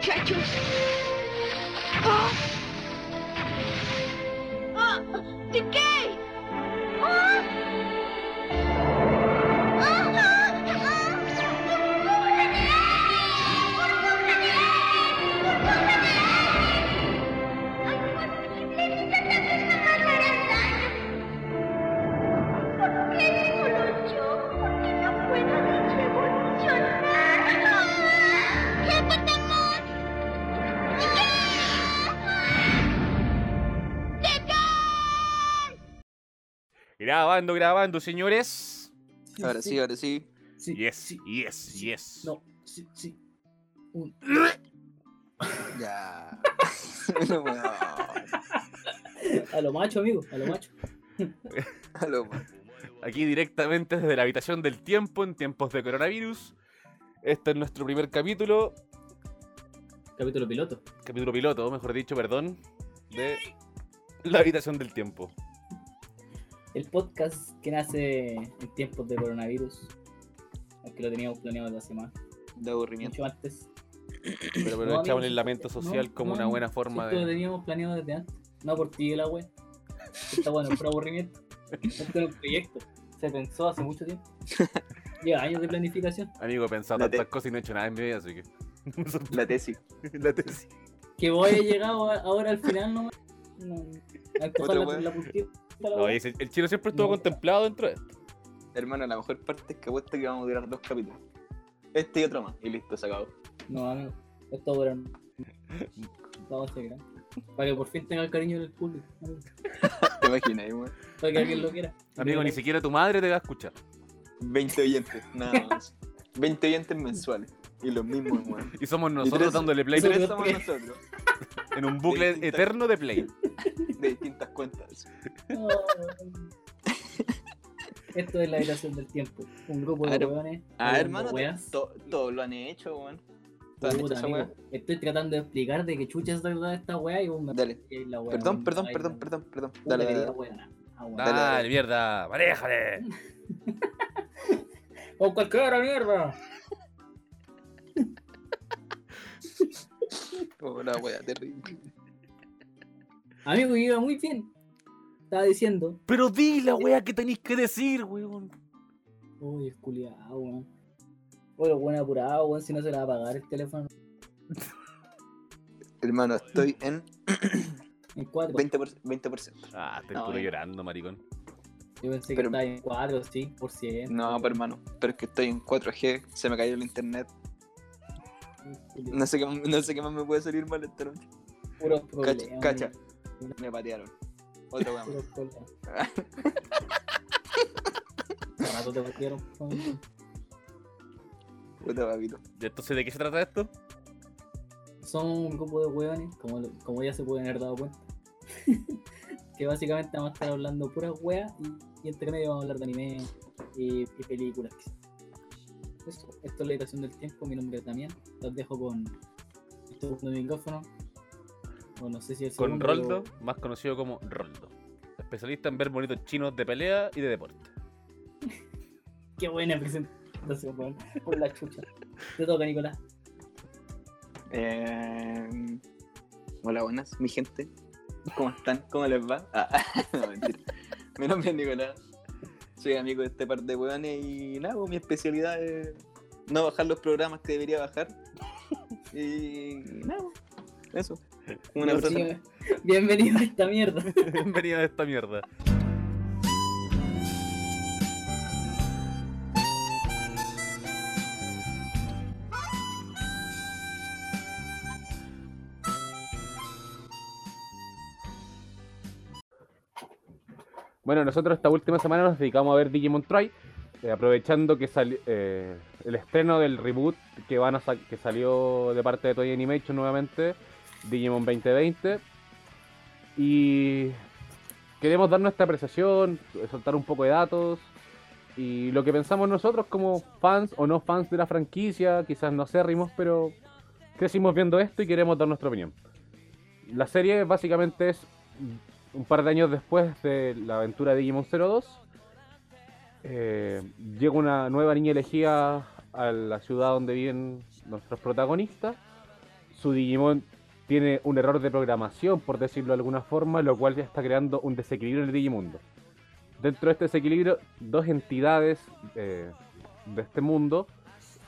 muchachos. ¡Ah! ¡Ah! ¿De qué? Grabando, grabando, señores. Ahora sí, ahora sí. Sí, Yes, sí. yes, yes. No, sí, sí. Un... Ya. No. A lo macho, amigo, a lo macho. Aló, man. Aquí directamente desde la habitación del tiempo en tiempos de coronavirus. Este es nuestro primer capítulo, Capítulo piloto. capítulo piloto, mejor dicho, perdón, de la habitación del tiempo. El podcast que nace en tiempos de coronavirus. Aunque lo teníamos planeado hace más. De aburrimiento. Mucho antes. Pero No, aprovechamos amigo, el lamento no, social como no, una buena forma Esto lo de. teníamos planeado desde antes. No por ti, la wea. Está bueno, por aburrimiento. Esto era un proyecto. Se pensó hace mucho tiempo. Lleva años de planificación. Amigo, he pensado La tantas cosas y no he hecho nada en mi vida, así que. La tesis. la tesis. Que llegado a- ahora al final nomás. No, a la, la puntita. La No, el chino siempre estuvo No. contemplado dentro de esto. Hermano, la mejor parte es que apuesto que vamos a durar dos capítulos. Este y otro más. Y listo, se acabó. No, amigo. Esto dura. Vamos a ser grande. Para que por fin tenga el cariño del público. ¿Te imaginas, weón? Para que alguien lo quiera. Amigo, ni siquiera tu madre te va a escuchar. 20 oyentes, nada más. 20 oyentes mensuales. Y los mismos, weón. Y somos Y nosotros tres- dándole play Y tres Nosotros somos nosotros. en un bucle eterno de play. De distintas cuentas. Esto es la habitación del tiempo. Un grupo de A ver, hueones. Ah, hermano, todos lo han hecho, weón. Estoy tratando de explicar de qué chucha es verdad esta weá y vos me Dale. y la weá, Perdón, weón. perdón, perdón, perdón, perdón. Dale, que dale. Ah. Dale, mierda, manéjale. ¡O cualquiera mierda! Oh, la wea, terrible. Amigo, iba muy bien. Estaba diciendo. Pero di la wea que tenéis que decir, weón. Uy, es culiado, weón. Oye, buen apurado, weón, si no se le va a apagar el teléfono. Hermano, estoy en En 4. 20%. 20%. Ah, estoy No, puro eh. llorando, maricón. Yo pensé pero- que estaba en 4, 5%. No, pero hermano, pero es que estoy en 4G, se me cayó el internet. No sé qué, más- no sé qué más me puede salir mal esta noche. Puro Cacha, problema. cacha. Me patearon. Otra weá. Puro problema. Hace rato te pusieron. Puta papito. ¿Y Entonces, ¿de qué se trata esto? Son un grupo de hueones, como, como ya se pueden haber dado cuenta. que básicamente vamos a estar hablando puras weas y, y entre medio vamos a hablar de anime y, y películas. Eso, esto es la habitación del tiempo, mi nombre es Damián. Los dejo con el segundo micrófono. O no sé si el Con Roldo, pero- más conocido como Roldo. Especialista en ver bonitos chinos de pelea y de deporte. Qué buena presentación, weón. Por la chucha. Te toca, Nicolás. Eh, hola, buenas, mi gente. ¿Cómo están? ¿Cómo les va? Ah, no, mentira. Mi nombre es Nicolás. Soy amigo de este par de hueones y nada, pues, mi especialidad es no bajar los programas que debería bajar. Y nada, pues, eso. Una persona. Bienvenido a esta mierda. Bienvenido a esta mierda. Bueno, nosotros esta última semana nos dedicamos a ver Digimon Try, eh, aprovechando que sali- eh, el estreno del reboot que van a sa- que salió de parte de Toy Animation nuevamente, Digimon 2020. Y queremos dar nuestra apreciación, soltar un poco de datos y lo que pensamos nosotros como fans o no fans de la franquicia, quizás no rimos, pero crecimos viendo esto y queremos dar nuestra opinión. La serie básicamente es un par de años después de la aventura de Digimon 02. eh, llega una nueva niña elegida a la ciudad donde viven nuestros protagonistas. su Digimon tiene un error de programación, por decirlo de alguna forma, lo cual ya está creando un desequilibrio en el Digimundo. Dentro de este desequilibrio, dos entidades eh, de este mundo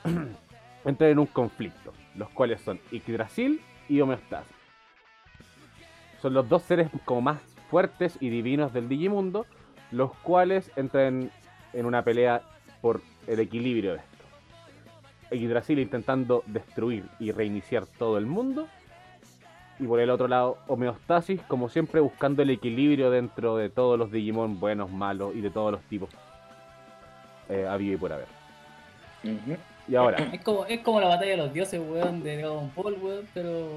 entran en un conflicto, los cuales son Yggdrasil y Homeostasis. Son los dos seres como más fuertes y divinos del Digimundo, los cuales entran en una pelea por el equilibrio de esto. Yggdrasil intentando destruir y reiniciar todo el mundo. Y por el otro lado, Homeostasis, como siempre, buscando el equilibrio dentro de todos los Digimon buenos, malos y de todos los tipos. Eh, habido y por haber. Y ahora, Es como, es como la batalla de los dioses, weón, de Dragon Ball, weón, pero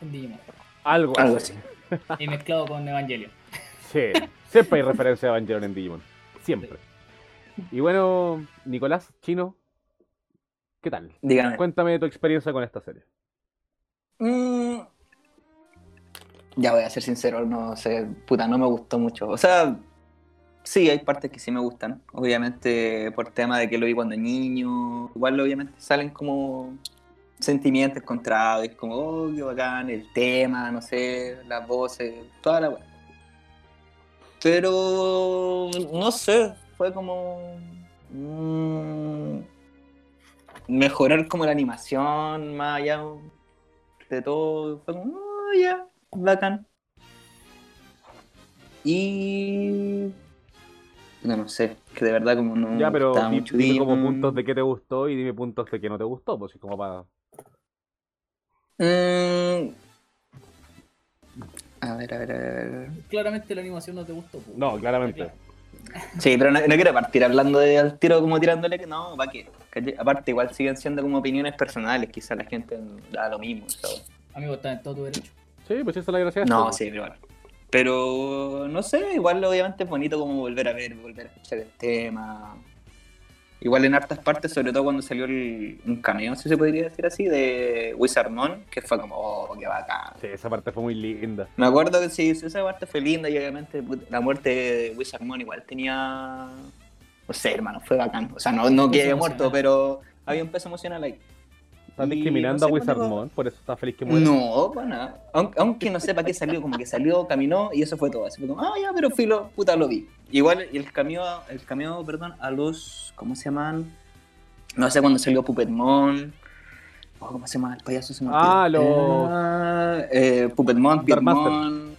en Digimon. algo, Algo así. así. Y mezclado con Evangelion. Sí, siempre hay referencia a Evangelion en Digimon. Siempre. Y bueno, Nicolás, Chino, ¿qué tal? Dígame. Cuéntame tu experiencia con esta serie. Mm, Ya voy a ser sincero, no sé, puta, no me gustó mucho. O sea, sí, hay partes que sí me gustan. Obviamente, por tema de que lo vi cuando niño. Igual, obviamente, salen como sentimientos encontrados. Es como, oh, qué bacán, el tema, no sé, las voces, toda la. Pero, no sé, fue como. mm, mejorar como la animación, más allá de todo. Fue como, oh, ya, bacán. Y. No, no sé, que de verdad como no. Ya, pero gustaba di- mucho dime como puntos de qué te gustó y dime puntos de qué no te gustó, pues como para... Mm. A ver, a ver, a ver. Claramente la animación no te gustó. po. No, claramente. Sí, pero no, no quiero partir hablando de al tiro como tirándole que no, va que. Aparte, igual siguen siendo como opiniones personales, quizás la gente da lo mismo. ¿sabes? Amigo, está en todo tu derecho. Sí, pues esa es la gracia. de esto, No, pues. sí, pero igual. Pero no sé, igual obviamente es bonito como volver a ver, volver a escuchar el tema. Igual en hartas partes, sobre todo cuando salió el- un cameo, si se podría decir así, de Wizardmon, que fue como, oh, qué bacán. Sí, esa parte fue muy linda. Me acuerdo que sí, esa parte fue linda y obviamente la muerte de Wizardmon igual tenía. No sé, hermano, fue bacán. O sea, no, no que haya muerto, pero había un peso emocional ahí. Estás Y discriminando no sé, a Wizardmon, cuando- por eso estás feliz que muera. No, para nada. Aunque, aunque no sepa qué salió, como que salió, caminó y eso fue todo. Así fue como, ah, ya, pero filo, puta, lo vi. Igual y el cameo, el cameo, perdón, a los, ¿cómo se llaman? No sé cuándo salió Puppetmon. Oh, ¿Cómo se llama? El payaso se me Ah, los- Ah, eh, Puppetmon, Master. Pitmon,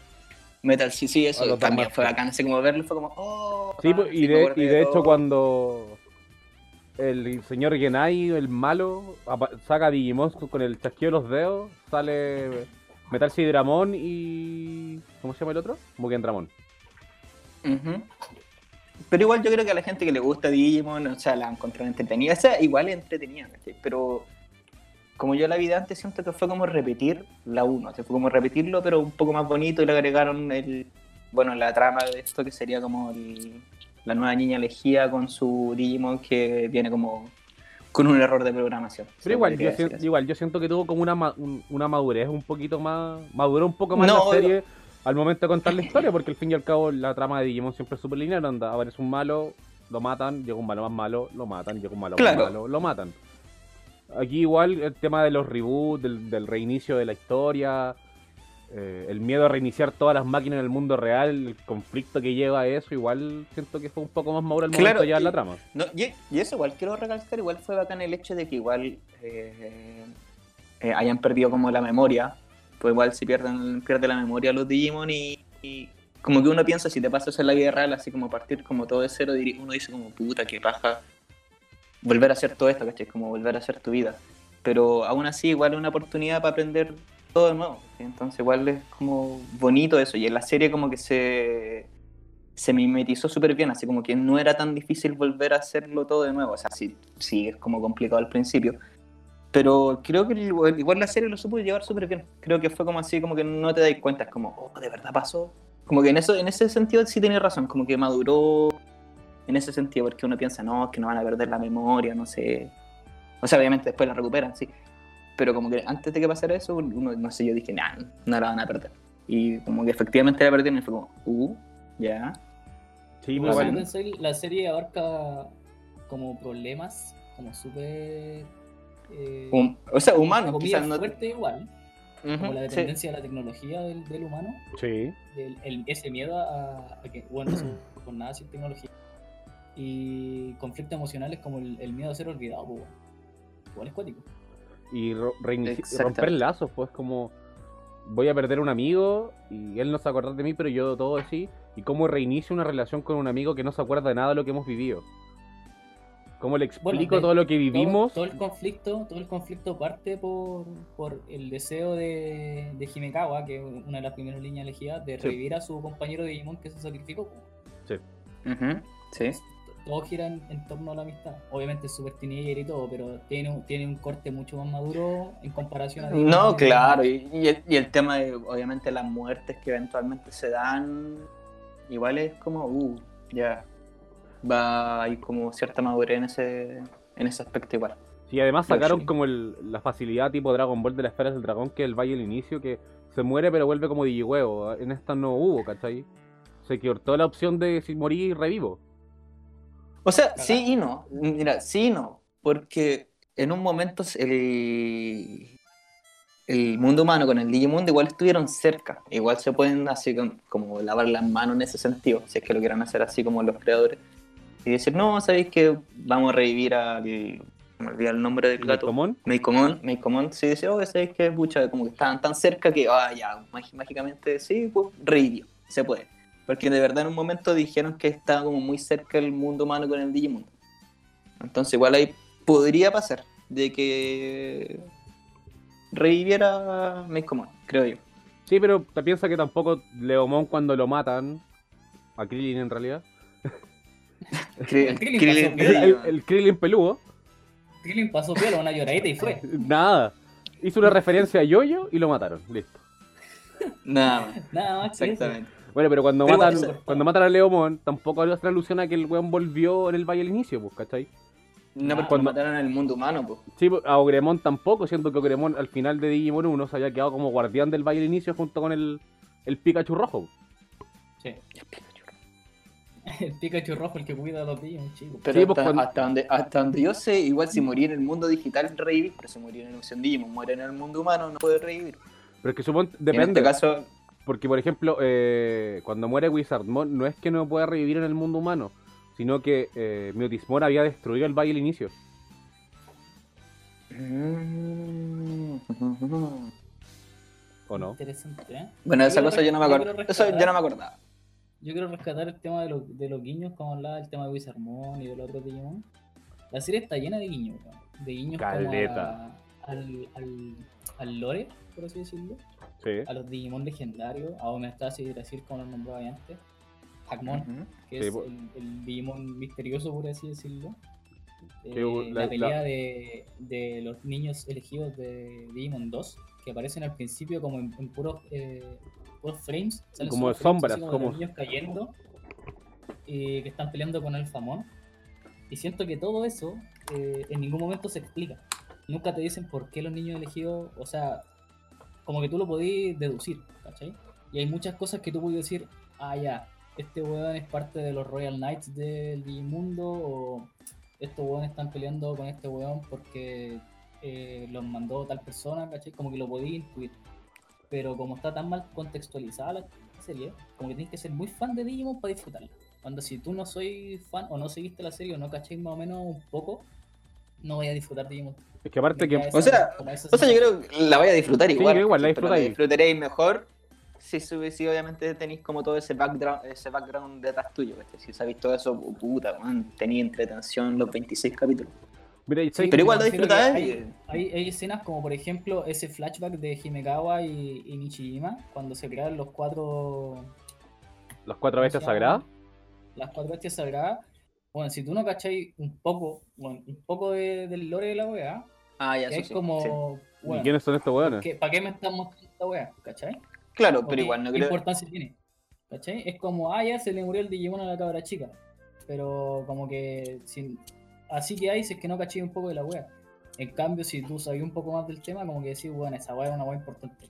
Metal, sí, sí, eso Ah, también fue bacán. Así como verlo fue como, oh. Sí, pues, sí, y me de, y de hecho cuando el señor Genai, el malo, saca a Digimon con el chasquido de los dedos, sale Metal Sidramon y... ¿Cómo se llama el otro? Mugen Dramon. Ujú. Pero igual yo creo que a la gente que le gusta Digimon, o sea, la encontró entretenida. O sea, igual es entretenida, ¿cachai? Pero como yo la vi antes, siento que fue como repetir la 1. O sea, fue como repetirlo, pero un poco más bonito y le agregaron el, bueno, la trama de esto que sería como el- la nueva niña elegida con su Digimon que viene como con un error de programación. Pero igual yo, podría sien- decir así. igual, yo siento que tuvo como una, una madurez un poquito más... Maduró un poco más No, la serie al momento de contar la historia, porque al fin y al cabo la trama de Digimon siempre es súper lineal, anda, aparece un malo, lo matan, llega un malo más malo, lo matan, llega un malo Claro. más malo, lo matan. Aquí igual el tema de los reboots, del, del reinicio de la historia, eh, el miedo a reiniciar todas las máquinas en el mundo real, el conflicto que lleva a eso, igual siento que fue un poco más maduro al momento Claro, de llevar y- la trama. No, y, y eso igual quiero recalcar, igual fue bacán el hecho de que igual eh, eh, hayan perdido como la memoria, pues igual si pierden pierde la memoria los Digimon y, y como que uno piensa si te pasas en la vida real, así como partir como todo de cero, uno dice como puta, qué paja volver a hacer todo esto, ¿cachai? Como volver a hacer tu vida. Pero aún así igual es una oportunidad para aprender todo de nuevo. Entonces igual es como bonito eso. Y en la serie como que se, se mimetizó súper bien, así como que no era tan difícil volver a hacerlo todo de nuevo. O sea, sí, sí es como complicado al principio. Pero creo que igual, la serie lo supo llevar súper bien. Creo que fue como así, como que no te das cuenta. Es como, oh, de verdad pasó. Como que en, eso, en ese sentido sí tenía razón, como que maduró en ese sentido, porque uno piensa, no, es que no van a perder la memoria, no sé. O sea, obviamente después la recuperan, sí. Pero como que antes de que pasara eso, uno, no sé, yo dije, nah, no la van a perder. Y como que efectivamente la perdieron y fue como, uh, ya. Sí, igual- si pensáis, la serie abarca como problemas, como súper. eh, o sea, entre humano, comillas, quizás no. fuerte igual. como la sí. dependencia de la tecnología del, del humano, Sí. del- el- ese miedo a, a que, bueno, con nada sin tecnología. Y conflictos emocionales como el, el miedo a ser olvidado, pues, bueno. igual es cuático. Y ro- romper lazos, pues como voy a perder un amigo y él no se va a acordar de mí, pero yo todo así. Y cómo reinicio una relación con un amigo que no se acuerda de nada de lo que hemos vivido. ¿Cómo le explico Bueno, de- todo lo que vivimos? Todo, todo el conflicto, todo el conflicto parte por, por el deseo de, de Himekawa, que es una de las primeras líneas elegidas, de Sí. revivir a su compañero de Digimon que se sacrificó. Ujú, Sí. Todo gira en, torno a la amistad. Obviamente es super teenager y todo, pero tiene, un- tiene un corte mucho más maduro en comparación a. No, claro, y, y el, y el tema de, obviamente, las muertes que eventualmente se dan, igual es como, uh, ya, va, hay como cierta madurez en ese, en ese aspecto igual. Y además sacaron sí. como el- la facilidad tipo Dragon Ball de las esferas del dragón, que es el valle al inicio, que se muere pero vuelve como Digihuevo. En esta no hubo, ¿cachai? Se cortó la opción de si morí revivo. O sea, sí y no, mira, sí y no, porque en un momento el, el mundo humano con el Digimundo igual estuvieron cerca, igual se pueden así con- como lavar las manos en ese sentido, si es que lo quieran hacer así como los creadores, y decir, no, sabéis que vamos a revivir al... Me olvidé el nombre del gato. ¿Común? Meicomon, Meicomon sí dice, oh, sabéis que pucha, como que estaban tan cerca que, ah, ya, mági- mágicamente sí, pues revivió, se puede. Porque de verdad en un momento dijeron que estaba como muy cerca el mundo humano con el Digimundo. Entonces igual ahí podría pasar de que reviviera Meicomon, creo yo. Sí, pero te piensa que tampoco Leomon cuando lo matan, a Krillin en realidad, Krillin el, el- Krillin- el Krillin peludo, Krillin pasó piola, una lloradita y fue. nada. Hizo una referencia a Yoyo y lo mataron, listo. Nada más, Nada más que eso. exactamente. Bueno, pero cuando Pero matan, eso- cuando matan a Leomon, tampoco hace alusión a que el weón volvió en el valle al inicio, pues, ¿cachai? No, porque Cuando- mataron en el mundo humano, pues. Sí, pues, a Ogremon tampoco, siendo que Ogremon al final de Digimon 1 se había quedado como guardián del valle al inicio junto con el, el Pikachu rojo. Sí. El Pikachu rojo, el que cuida a los Digimon, chicos. Pero Sí, pues, hasta, cuando- hasta donde, hasta donde yo sé, igual si morí en el mundo digital revivir, pero si morí en el Evolución Digimon, muere en el mundo humano, no puede revivir. Pero es que supongo, Y En depende. este caso, Porque, por ejemplo, eh, cuando muere Wizardmon, no es que no pueda revivir en el mundo humano, sino que eh, había destruido el valle al inicio. ¿O no? Interesante, ¿eh? Bueno, Yo esa cosa yo no me acuerdo. Eso yo no me acordaba. Yo quiero rescatar el tema de, los- de los guiños, como hablaba, el tema de Wizardmon y de los otros Digimon. La serie está llena de guiños, de guiños como Caleta. a- al, al, al lore, por así decirlo, Sí. a los Digimon legendarios, a Homeostasis y Brasil, como los nombraba antes, Hackmon, que Sí, es po- el, el Digimon misterioso, por así decirlo. Que Eh, la- la, pelea la- De, de los niños elegidos de Digimon 2, que aparecen al principio como en, en puros, eh, puros frames. salen Como frames sombras, de como- los niños cayendo y que están peleando con el Famón. Y siento que todo eso eh, en ningún momento se explica. Nunca te dicen por qué los niños elegidos, o sea, como que tú lo podías deducir, ¿cachai? Y hay muchas cosas que tú puedes decir, ah, ya, este weón es parte de los Royal Knights del Digimundo, o estos weones están peleando con este weón porque eh, los mandó tal persona, ¿cachai? Como que lo podía intuir. Pero como está tan mal contextualizada la serie, como que tienes que ser muy fan de Digimon para disfrutarla. Cuando si tú no soy fan o no seguiste la serie o no cacháis más o menos un poco, no voy a disfrutar Digimon. Es que aparte que. O sea, O sea, yo creo que la vaya a disfrutar Sí, igual. yo igual la disfrutáis. disfrutaréis mejor si, si obviamente tenéis como todo ese background, ese background detrás tuyo. ¿cachai? Si sabéis todo eso, puta, man, tenéis entretención los 26 capítulos. Mira, Sí, ¿sabes pero igual lo disfrutáis. Hay, hay, hay escenas como por ejemplo ese flashback de Himekawa y, y Nichijima cuando se crearon los cuatro Las cuatro bestias sagradas. las cuatro bestias sagradas. Bueno, si tú no cacháis un poco, bueno, un poco de- del lore de la weá, Ah, ya, que eso es sí, como, sí. ¿Y bueno, quiénes son estos weones? ¿qué- ¿para qué me están mostrando esta weá? ¿Cachai? Claro, ¿O pero qué- igual no ¿Qué creo. importancia tiene? ¿Cachai? Es como, ah, ya se le murió el Digimon a la cabra chica. Pero como que sin... así que hay si es que no caché un poco de la wea. En cambio, si tú sabías un poco más del tema, como que decís, bueno, esa wea era una wea importante.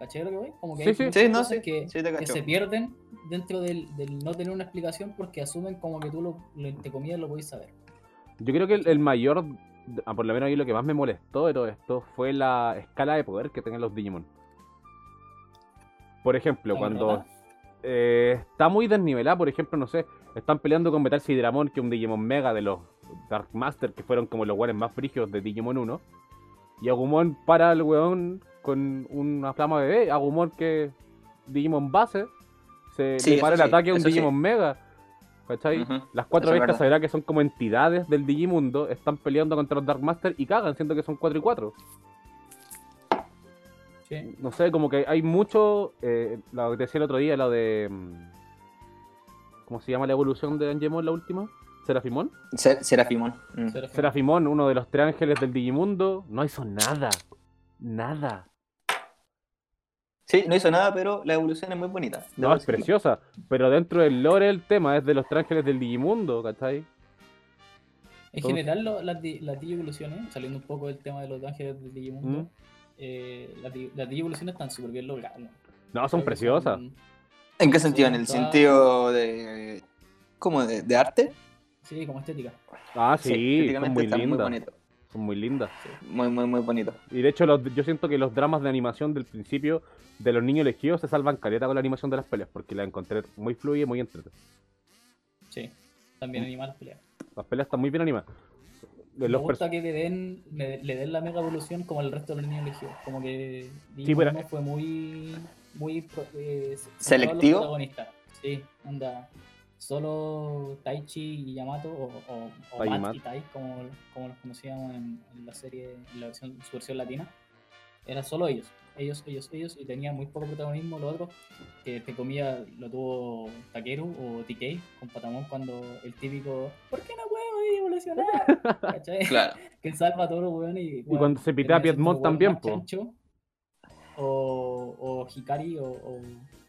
¿Cachai lo que voy? Como que Sí, hay no, cosas sí, que, se pierden dentro del, del no tener una explicación porque asumen como que tú lo, lo entre comillas lo podéis saber. Yo creo que el, el mayor ah, por lo menos ahí lo que más me molestó de todo esto fue la escala de poder que tenían los Digimon. Por ejemplo, ¿Cómo cuando eh, está muy desnivelada, por ejemplo, no sé, están peleando con Metal Sidramon, que es un Digimon Mega de los Dark Master, que fueron como los weones más frigios de Digimon 1. Y Agumon para al weón con una flama bebé. Agumon que Digimon base, se Sí, le para el sí, ataque a un sí. Digimon Mega. ¿Cachai? Ujú, Las cuatro verdad. sabrá que son como entidades del Digimundo, están peleando contra los Dark Master y cagan, siendo que son 4 y 4. Sí. No sé, como que hay mucho. Eh, lo que te decía el otro día, lo de. mm, ¿Cómo se llama la evolución de Angemon, la última? ¿Serafimón? Ser- Serafimón. Mm. Serafimón, uno de los tres ángeles del Digimundo, no hizo nada. Nada. Sí, no hizo nada, pero la evolución es muy bonita. No, es preciosa. Pero dentro del lore el tema es de los tres ángeles del Digimundo, ¿cachai? En general, lo- las, las digievoluciones, saliendo un poco del tema de los ángeles del Digimundo, Mm. eh, las, las digievoluciones están súper bien logradas. ¿no? No, son Creo preciosas. son- ¿En qué sentido? ¿En el Toda- sentido de. ¿Cómo? ¿De, de arte? Sí, como estética. Ah, sí, son estéticamente muy está muy lindas. bonito. Son muy lindas. Muy, muy, muy bonito. Y de hecho, los- yo siento que los dramas de animación del principio de los niños elegidos se salvan caleta con la animación de las peleas, porque la encontré muy fluida y muy entretenida. Sí, también animar las peleas. Las peleas están muy bien animadas. De Me los gusta que le den, le, le den la mega evolución como al resto de los niños elegidos. Como que Sí, pero- fue muy, muy eh, ¿Selectivo? Sí, anda. Solo Taichi y Yamato, o, o, o Tai y Matt Matt. y Tai, como, como los conocíamos en, en la serie, en la versión, su versión latina. Era solo ellos, ellos, ellos, ellos, y tenían muy poco protagonismo. Lo otro, que te comía, lo tuvo Takeru o TK con Patamon cuando el típico, ¿por qué no puedo evolucionar? ¿Cachai? Claro. que salva a todos los weones y, cuando se pitea a termina siendo Piedmont también, po. chancho. O, o Hikari o, o,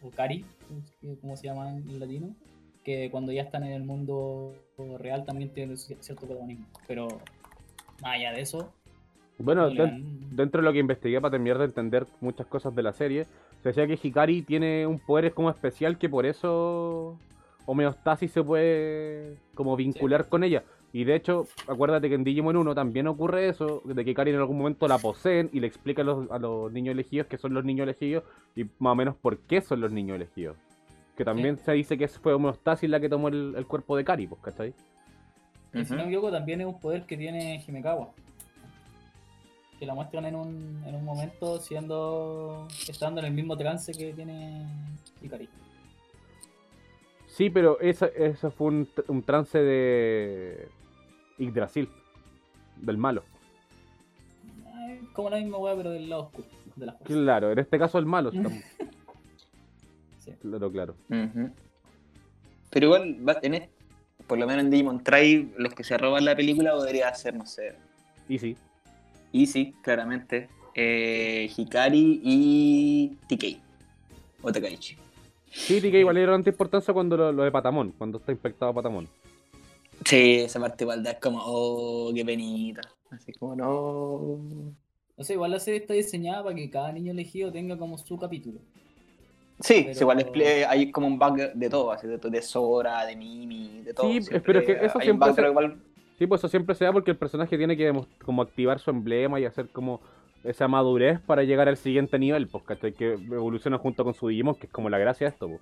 o Kari, como se llama en latino, que cuando ya están en el mundo real también tienen ci- cierto protagonismo. Pero más allá de eso, Bueno, no dan- dentro de lo que investigué para terminar de entender muchas cosas de la serie, se decía que Hikari tiene un poder como especial que por eso homeostasis se puede como vincular con ella. Y de hecho, acuérdate que en Digimon 1 también ocurre eso, de que Hikari en algún momento la poseen y le explica a los, a los niños elegidos que son los niños elegidos y más o menos por qué son los niños elegidos. Que también se dice que fue homeostasis la que tomó el, el cuerpo de Kari, pues, ¿cachai? y si no me Ujú. equivoco, también es un poder que tiene Himekawa. Que la muestran en un, en un momento siendo. estando en el mismo trance que tiene Hikari. Sí, pero esa, eso fue un, un trance de Yggdrasil, del malo. Como la misma weá, pero del lado oscuro de. Claro, en este caso el malo. Estamos- Sí. Claro, claro. Pero igual, va- en est- por lo menos en Digimon Tribe, los que se roban la película podría ser, no sé, Y sí. Easy, claramente, eh, Hikari y TK. O Takaichi. Sí, que igual era tanta importancia cuando lo, lo de Patamón, cuando está infectado Patamón. Sí, esa parte igual da como, oh, qué penita. Así como, no. No sé, igual la serie está diseñada para que cada niño elegido tenga como su capítulo. Sí, Pero- sí, igual expli- hay como un bug de todo, así, de, de Sora, de Mimi, de todo. Sí, siempre pero es que eso siempre un bug, se- pero igual Sí, pues eso siempre se da porque el personaje tiene que como activar su emblema y hacer como esa madurez para llegar al siguiente nivel, pues, ¿cachai? Que evoluciona junto con su Digimon, que es como la gracia de esto, pues.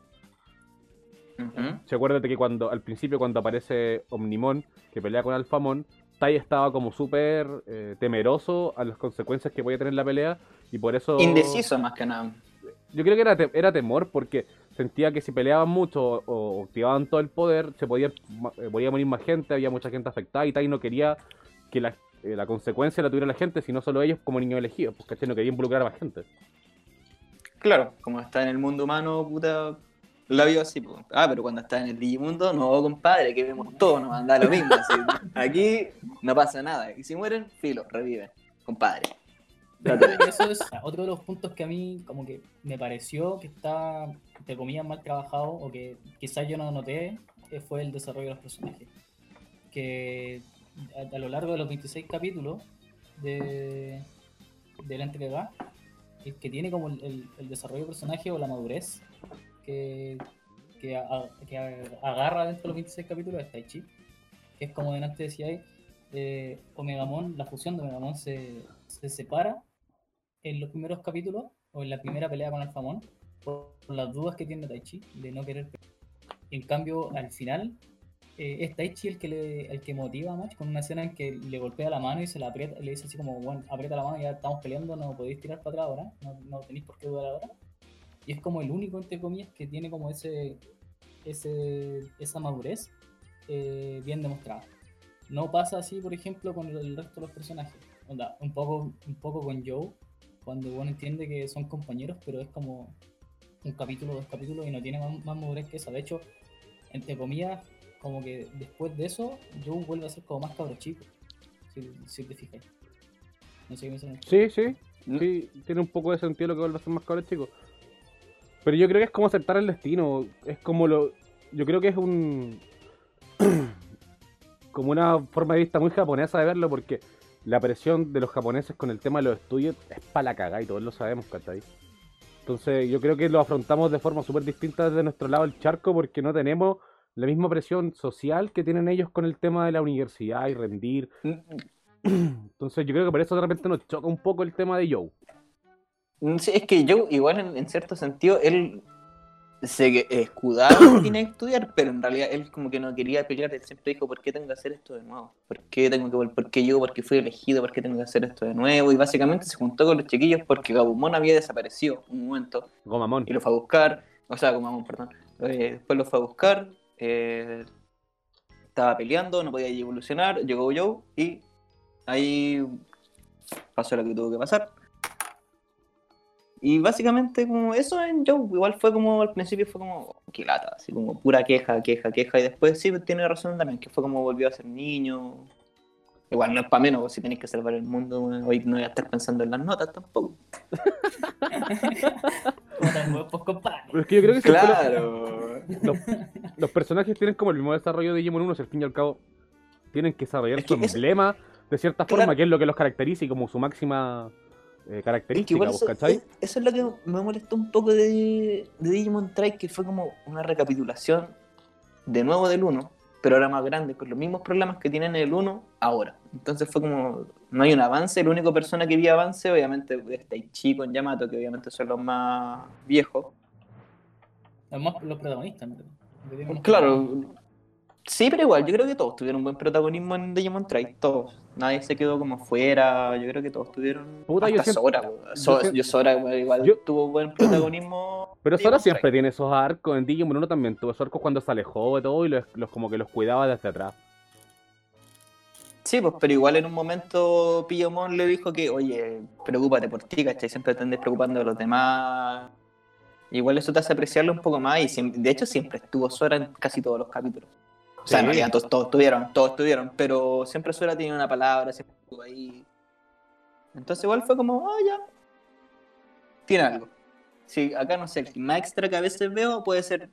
Acuérdate que cuando al principio cuando aparece Omnimon, que pelea con Alphamon, Tai estaba como súper eh, temeroso a las consecuencias que podía tener la pelea y por eso... Indeciso más que nada. Yo creo que era, te- era temor porque sentía que si peleaban mucho o, o activaban todo el poder, se podía, eh, podía morir más gente, había mucha gente afectada y Tai no quería que la, eh, la consecuencia la tuviera la gente, sino solo ellos como niños elegidos, pues ¿cachai? No quería involucrar a más gente. Claro, como está en el mundo humano, puta, la vio así, pues. Ah, pero cuando está en el Digimundo, no, compadre, que vemos todo, nos da lo mismo. así. Aquí no pasa nada. Y si mueren, filo, reviven, compadre. Eso es otro de los puntos que a mí como que me pareció que está, entre comillas, mal trabajado o que quizás yo no noté, que fue el desarrollo de los personajes. Que a, lo largo de los 26 capítulos de, de la entrega, es que tiene como el, el- el desarrollo de personaje o la madurez que, que, agarra dentro de los 26 capítulos es Taichi, que es como delante decía ahí, eh, Omegamon, la fusión de Omegamon se, se separa en los primeros capítulos o en la primera pelea con Alphamon por, por las dudas que tiene Taichi de no querer. En cambio, al final eh, es Taichi el que, le, el que motiva a Match con una escena en que le golpea la mano y se la aprieta, le dice así como, bueno, aprieta la mano, ya estamos peleando, no podéis tirar para atrás ahora, no, no tenéis por qué dudar ahora. Y es como el único, entre comillas, que tiene como ese, ese esa madurez eh, bien demostrada. No pasa así, por ejemplo, con el resto de los personajes. Onda, un poco, un poco con Joe, cuando uno entiende que son compañeros, pero es como un capítulo, dos capítulos y no tiene más, más madurez que esa. De hecho, entre comillas, como que después de eso, Joe vuelve a ser como más cabro chico. Si, si te fijas. No sé qué me suena. Sí, sí, sí, tiene un poco de sentido lo que vuelve a ser más cabrón chico. Pero yo creo que es como aceptar el destino, es como lo... Yo creo que es un... como una forma de vista muy japonesa de verlo porque la presión de los japoneses con el tema de los estudios es para la cagada y todos lo sabemos, ¿cachai? Entonces yo creo que lo afrontamos de forma súper distinta desde nuestro lado del charco porque no tenemos la misma presión social que tienen ellos con el tema de la universidad y rendir. Entonces yo creo que por eso de repente nos choca un poco el tema de Joe. Mm, Sí, es que yo, igual en, en cierto sentido, él se escudaba que tiene que estudiar, pero en realidad él como que no quería pelear, él siempre dijo, ¿por qué tengo que hacer esto de nuevo? ¿Por qué tengo que vol- ¿Por qué yo? ¿Por qué fui elegido? ¿Por qué tengo que hacer esto de nuevo? Y básicamente se juntó con los chiquillos porque Gabumon había desaparecido un momento Gomamón. y lo fue a buscar, o sea, Gabumon, perdón. Eh, después lo fue a buscar, eh, estaba peleando, no podía evolucionar, llegó Joe y ahí pasó lo que tuvo que pasar. Y básicamente como eso en Joe, igual fue como al principio fue como qué lata, así como pura queja, queja, queja, y después sí tiene razón también, que fue como volvió a ser niño. Igual no es para menos, si tenéis que salvar el mundo, hoy no voy a estar pensando en las notas tampoco. Pero es que yo creo que Claro. los, los- los personajes tienen como el mismo desarrollo de Digimon 1, si al fin y al cabo tienen que desarrollar Es su es- emblema de cierta Claro. forma, que es lo que los caracteriza y como su máxima eh, Es que pues, eso, es- eso es lo que me molestó un poco de, de Digimon Try, que fue como una recapitulación de nuevo del 1, pero ahora más grande, con los mismos problemas que tienen en el 1 ahora. Entonces fue como, no hay un avance, la única persona que vi avance obviamente es Taichi con Yamato, que obviamente son los más viejos. Los protagonistas, ¿no? Que tienen más Claro, sí, pero igual, yo creo que todos tuvieron un buen protagonismo en Digimon Try, todos. Nadie se quedó como fuera, yo creo que todos tuvieron... Puta, yo hasta Sora, yo weón. So- yo Sora igual, igual yo- tuvo buen protagonismo. Pero Digimon Sora siempre tiene esos arcos, en Digimon 1 también tuvo esos arcos cuando se alejó de todo y los, los como que los cuidaba desde atrás. Sí, pues, pero igual en un momento Pillomon le dijo que, oye, preocúpate por ti, ¿cachai? Siempre te andes preocupando de los demás. Igual eso te hace apreciarlo un poco más y de hecho siempre estuvo Sora en casi todos los capítulos. O sea, Sí. en realidad todos, todos tuvieron, todos tuvieron, pero siempre Sora tenía una palabra, siempre estuvo ahí. Entonces igual fue como, ah, ya. Tiene algo. Sí, acá no sé, el más extra que a veces veo puede ser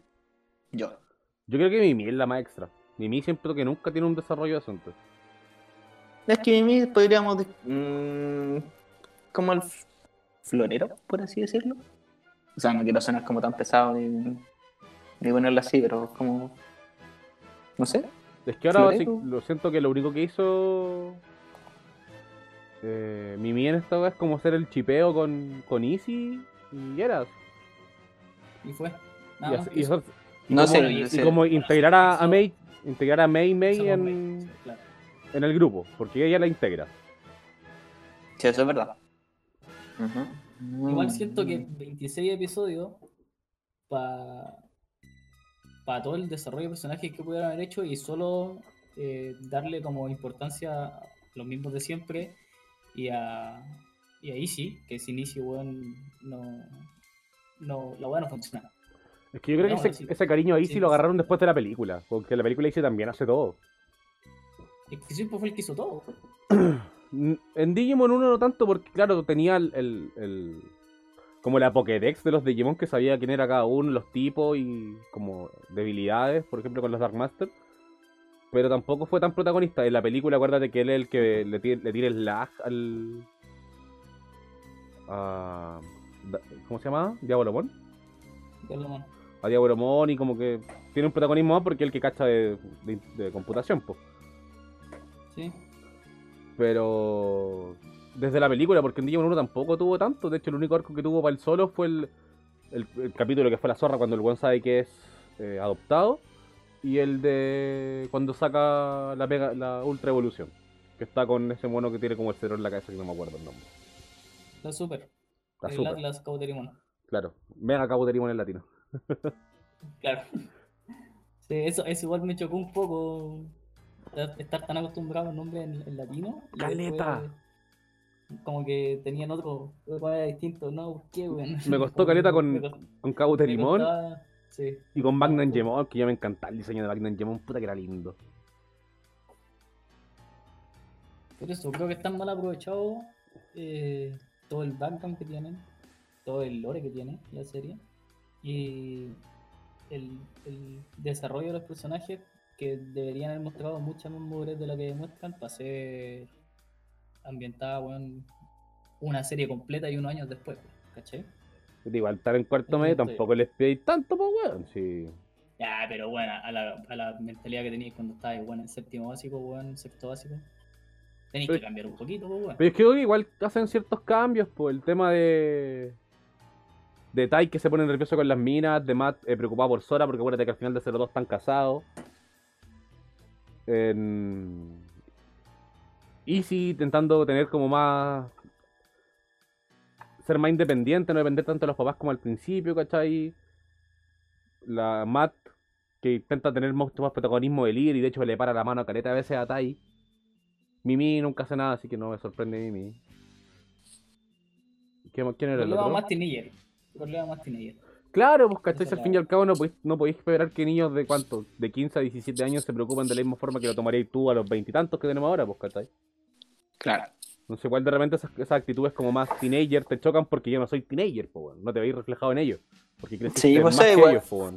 yo. Yo creo que Mimi es la más extra. Mimi siempre que nunca tiene un desarrollo de asunto. Es que Mimi podríamos. de- mm, como el florero, por así decirlo. O sea, no quiero sonar como tan pesado ni, ni ponerlo así, pero como. No sé. Es que ahora sí, Florero. lo siento que lo único que hizo eh, Mimi en esta vez es como hacer el chipeo con, con Easy y Eras. Y fue. Y, más y eso. y No como, sé, y no sé. como integrar a, a May, integrar a May May Somos en, May, claro. en el grupo, porque ella la integra. Sí, eso es verdad. Igual siento que 26 episodios para para todo el desarrollo de personajes que pudieran haber hecho y solo eh, darle como importancia a los mismos de siempre y a, y a Easy, que sin Easy, weón, no, no, la weá no funciona. Es que yo creo No, que ese, sí. ese cariño a Easy Sí, lo agarraron después de la película, porque la película Easy también hace todo. Es que siempre fue el que hizo todo. En Digimon 1 no tanto, porque claro, tenía el, el- el- como la Pokédex de los Digimon que sabía quién era cada uno, los tipos y como debilidades, por ejemplo con los Dark Master. Pero tampoco fue tan protagonista. En la película, acuérdate que él es el que le, tira- le tira el lag al. a- ¿Cómo se llama? Diabolomon. Mano. A Diabolomon y como que tiene un protagonismo más porque es el que cacha de, de- de computación, pues. Sí. Pero desde la película, porque en Digimon 1 tampoco tuvo tanto. De hecho, el único arco que tuvo para el solo fue el, el- el capítulo que fue la zorra cuando el buen sabe que es eh, adoptado. Y el de cuando saca la, pega, la ultra evolución. Que está con ese mono que tiene como el cero en la cabeza que no me acuerdo el nombre. La super. Está el Cauterimon. Claro. Mega Cabuterimon en latino. Claro. Sí, eso, eso igual me chocó un poco. estar- tan acostumbrado al nombre en, en latino. Caleta. Como que tenían otro. Otro distinto. No, ¿qué? Me costó caleta con- costó- Con me Cabuterimon costaba- Sí. y con Magnan Gemon, que ya me encantaba el diseño de Magnan Gemon. Puta que era lindo. Por eso, creo que están mal aprovechados eh, todo el background que tienen, todo el lore que tiene la serie y el, el desarrollo de los personajes que deberían haber mostrado mucha más madurez de lo que demuestran para ser ambientada weón, una serie completa y unos años después, ¿cachai? Igual estar en cuarto medio tampoco les pedí tanto, pues weón. Sí. Ya, pero bueno, a la, a la mentalidad que tenéis cuando estabas bueno, en séptimo básico, weón, sexto básico, tenéis que cambiar un poquito, pues, weón. Pero es que igual hacen ciertos cambios, por el tema de. De Tai que se pone nervioso con las minas, de Matt eh, preocupado por Sora, porque acuérdate que al final de 02 están casados. En... Easy intentando tener como más. Ser más independiente, no depender tanto de los papás como al principio, ¿cachai? La Matt que intenta tener mucho más protagonismo de líder y de hecho le para la mano a careta a veces a Tai. Mimi nunca hace nada, así que no me sorprende Mimi. ¿Quién, quién era el otro? más teenager. Más teenager. Claro, pues Esa al fin y al cabo no podéis, no podéis esperar que niños de cuánto, de 15 a 17 años se preocupen de la misma forma que lo tomarías tú a los veintitantos que tenemos ahora, pues cachai. Claro. No sé, igual de repente esas, esas actitudes como más teenager te chocan porque yo no soy teenager, pues weón. No te veis reflejado en ellos. Porque creciste Sí, más pues, que igual. ellos, pues.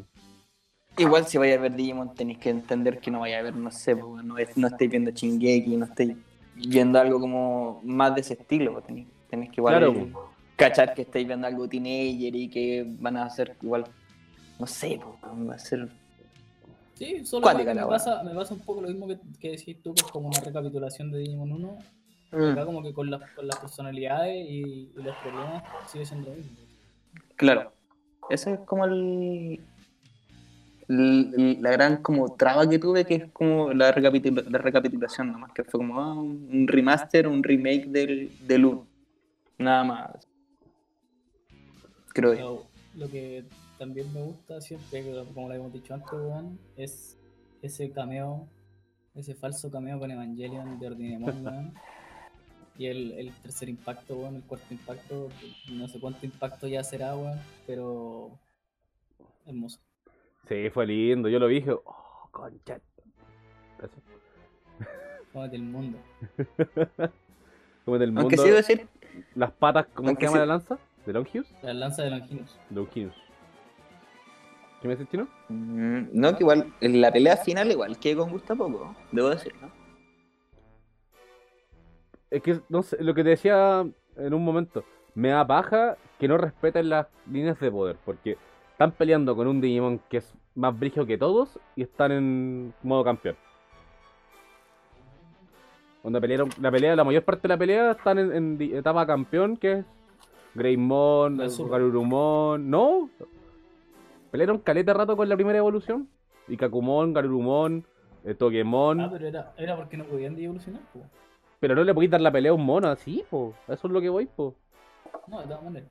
Igual si vais a ver Digimon tenéis que entender que no vais a ver, no sé, pues, no, es- no estáis viendo Shingeki, no estáis viendo algo como más de ese estilo, tenéis, tenéis que igual Claro, cachar que estáis viendo algo teenager y que van a ser igual, no sé, pues, va a ser... Sí, solo que me, pasa, me pasa un poco lo mismo que, que decís tú, que es como una recapitulación de Digimon 1. Mm, Acá como que con, las con las personalidades y, y los problemas sigue siendo lo mismo. claro, eso es como el... el- la gran como traba que tuve que es como la, recapitula- la recapitulación nomás que fue como ah, un un remaster un remake del, del 1 nada más. Creo yo. Lo, lo que también me gusta siempre, como lo habíamos dicho antes, weón, es ese cameo, ese falso cameo con Evangelion de Ordinemon, weón. Y el, el tercer impacto, weón, el cuarto impacto, no sé cuánto impacto ya será, weón, pero hermoso. Sí, fue lindo. Yo lo dije, oh, concha. Eso. Cómete el mundo. Como del mundo. aunque sí debo decir Las patas, ¿cómo se llama sí- la lanza? ¿De Longius? La lanza de Longinus. Longinus. ¿Qué me dices, chino? Mm, No, que igual en la pelea final igual que con gusta poco, debo decir, ¿no? Es que, no sé, lo que te decía en un momento, me da paja que no respeten las líneas de poder, porque están peleando con un Digimon que es más brígido que todos y están en modo campeón. Cuando pelearon, la pelea, la mayor parte de la pelea están en, etapa campeón, que es Greymon. Garurumon, no. Pelearon caleta rato con la primera evolución. Y Kakumon, Garurumon, eh, Togemon. Ah, pero era, era porque no podían evolucionar. Pero no le podéis dar la pelea a un mono así, po. Eso es lo que voy, po. No, de todas maneras.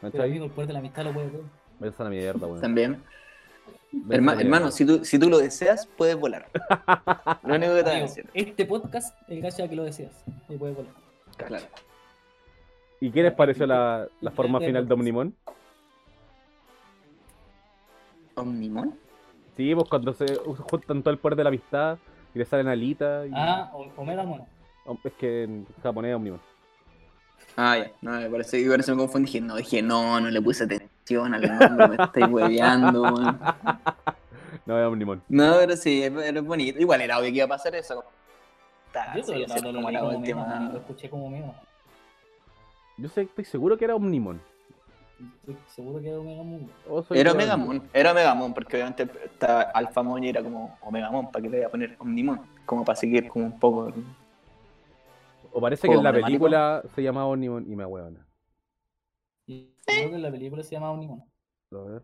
Pero el poder de la amistad lo puede todo. Esa es la mierda, weón. También. Herma- hermano, si tú, si tú lo deseas, puedes volar. Lo único que te Amigo, este podcast es gracias a que lo deseas. Y puede volar. Claro. ¿Y qué les pareció la, la forma final de Omnimon? ¿Omnimon? Sí, pues cuando se juntan todo el poder de la amistad y le salen alitas. Y... Ah, o- Omega Mono. Es que en japonés es Omnimon. Ah, ya. No, me parece que me confundí. Dije, no, dije, no, no le puse atención al nombre, me estáis hueveando, weón. No, es Omnimon. No, pero sí, es, es bonito. Igual era obvio que iba a pasar eso. Yo lo escuché como Omega. Yo sé, estoy seguro que era Omnimon. Estoy seguro que era Omega Mono. O soy Era yo- Omegamon, era Omegamon, porque obviamente estaba Alphamon y era como Omegamon, ¿para qué le voy a poner Omnimon? Como para seguir como un poco O parece que en la película se llamaba Omnimon y me huevona. Y creo que en la película se llama Omnimon. A ver.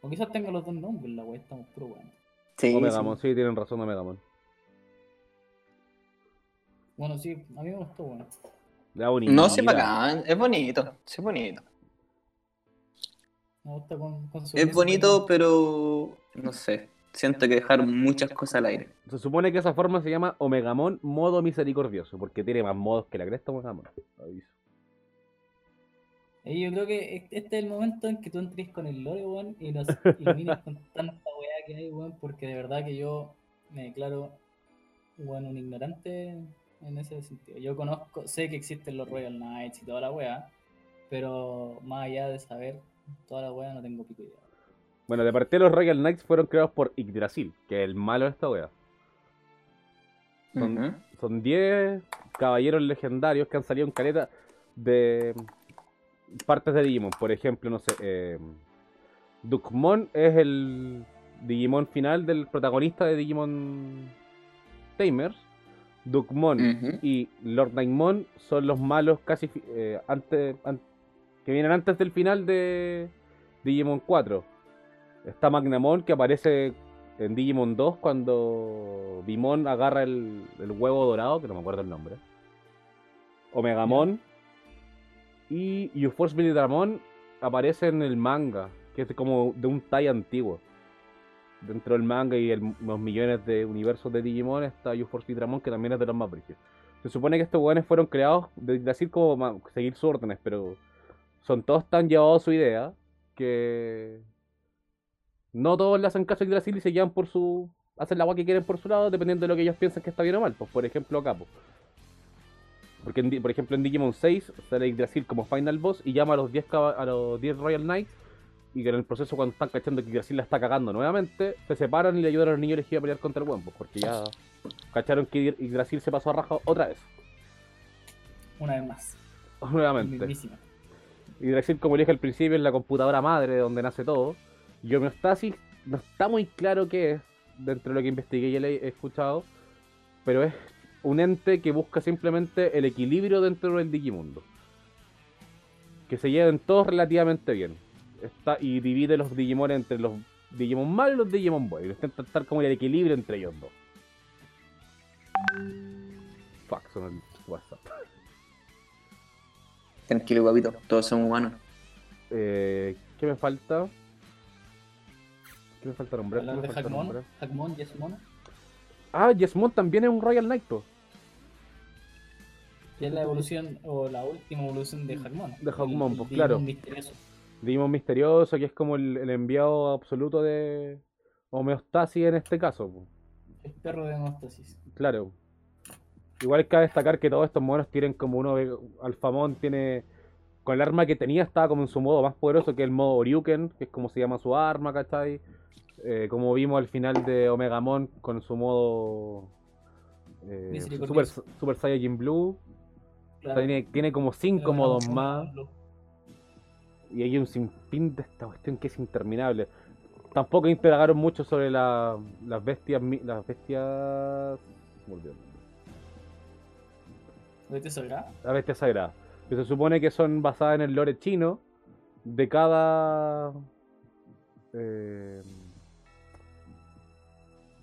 O quizás tenga los dos nombres, la wea estamos puro weón. Sí, Omegamon, sí. sí, tienen razón, Omegamon. Bueno, sí, a mí me gustó, weón. La bonita. No, sí, bacán. Es bonito. Sí, es bonito. Me gusta con, con su Es bonito, pero. No sé. Siento que dejaron muchas cosas al aire. Se supone que esa forma se llama Omegamon modo misericordioso, porque tiene más modos que la cresta Omegamon. Aviso. Y yo creo que este es el momento en que tú entres con el lore, weón, y nos ilumines con tanta weá que hay, weón, porque de verdad que yo me declaro, weón, un ignorante en ese sentido. Yo conozco, sé que existen los Royal Knights y toda la weá, pero más allá de saber toda la weá no tengo pico idea. Bueno, de partida los Royal Knights fueron creados por Yggdrasil, que es el malo de esta wea. Son- Ujú. Son 10 caballeros legendarios que han salido en caleta de partes de Digimon. Por ejemplo, no sé, eh, Dukmon es el Digimon final del protagonista de Digimon Tamers. Dukmon y Lord Nightmon son los malos casi eh, antes, an- que vienen antes del final de Digimon 4. Está Magnamon que aparece en Digimon 2 cuando Bimon agarra el, el huevo dorado, que no me acuerdo el nombre. Omegamon y UForce Militaramon aparece en el manga, que es como de un Tai antiguo. Dentro del manga y el- los millones de universos de Digimon está UForce Militaramon, que también es de los más brígidos. Se supone que estos weones fueron creados de decir como seguir sus órdenes, pero son todos tan llevados a su idea que no todos le hacen caso a Yggdrasil y se llevan por su. hacen la agua que quieren por su lado, dependiendo de lo que ellos piensan que está bien o mal. Pues por ejemplo, Capo. Porque en por ejemplo en Digimon 6 sale Yggdrasil como final boss y llama a los 10 caba- a los 10 Royal Knights y que en el proceso cuando están cachando que Yggdrasil la está cagando nuevamente, se separan y le ayudan a los niños elegidos a pelear contra el buen pues, porque ya cacharon que Yggdrasil se pasó a raja otra vez. Una vez más. Nuevamente. Mismísima. Yggdrasil, como le dije al principio, es la computadora madre de donde nace todo. Y homeostasis no está muy claro qué es, dentro de lo que investigué y le- he escuchado, pero es un ente que busca simplemente el equilibrio dentro del Digimundo. Que se lleven todos relativamente bien. Está, y divide los Digimon entre los Digimon malos y los Digimon buenos. Intenta estar como el equilibrio entre ellos dos. Fuck, son el WhatsApp. Tranquilo, guapito. Todos son humanos. Eh, ¿Qué me falta? ¿Qué me falta nombrar? ¿Qué Hablar me de falta Hackmon, nombrar? Hackmon, Yesmon, Ah, Yesmon también es un Royal Knight. que es la evolución, o la última evolución de Hackmon. De Hackmon, pues, claro. misterioso. Digimon misterioso, que es como el, el enviado absoluto de homeostasis en este caso. po. El perro de hemostasis. Claro. Igual que destacar que todos estos monos tienen como uno de Alfamón tiene con el arma que tenía estaba como en su modo más poderoso que el modo Oriuken, que es como se llama su arma, ¿cachai? Eh, como vimos al final de Omegamon con su modo eh, Super. Super Saiyajin Blue. Claro. tiene, tiene como cinco modos más. Y hay un sinfín de esta cuestión que es interminable. Tampoco indagaron mucho sobre la- las bestias. Las bestias. nombre. ¿Viste sagrada? Las bestias sagradas. Que se supone que son basadas en el lore chino de cada. eh,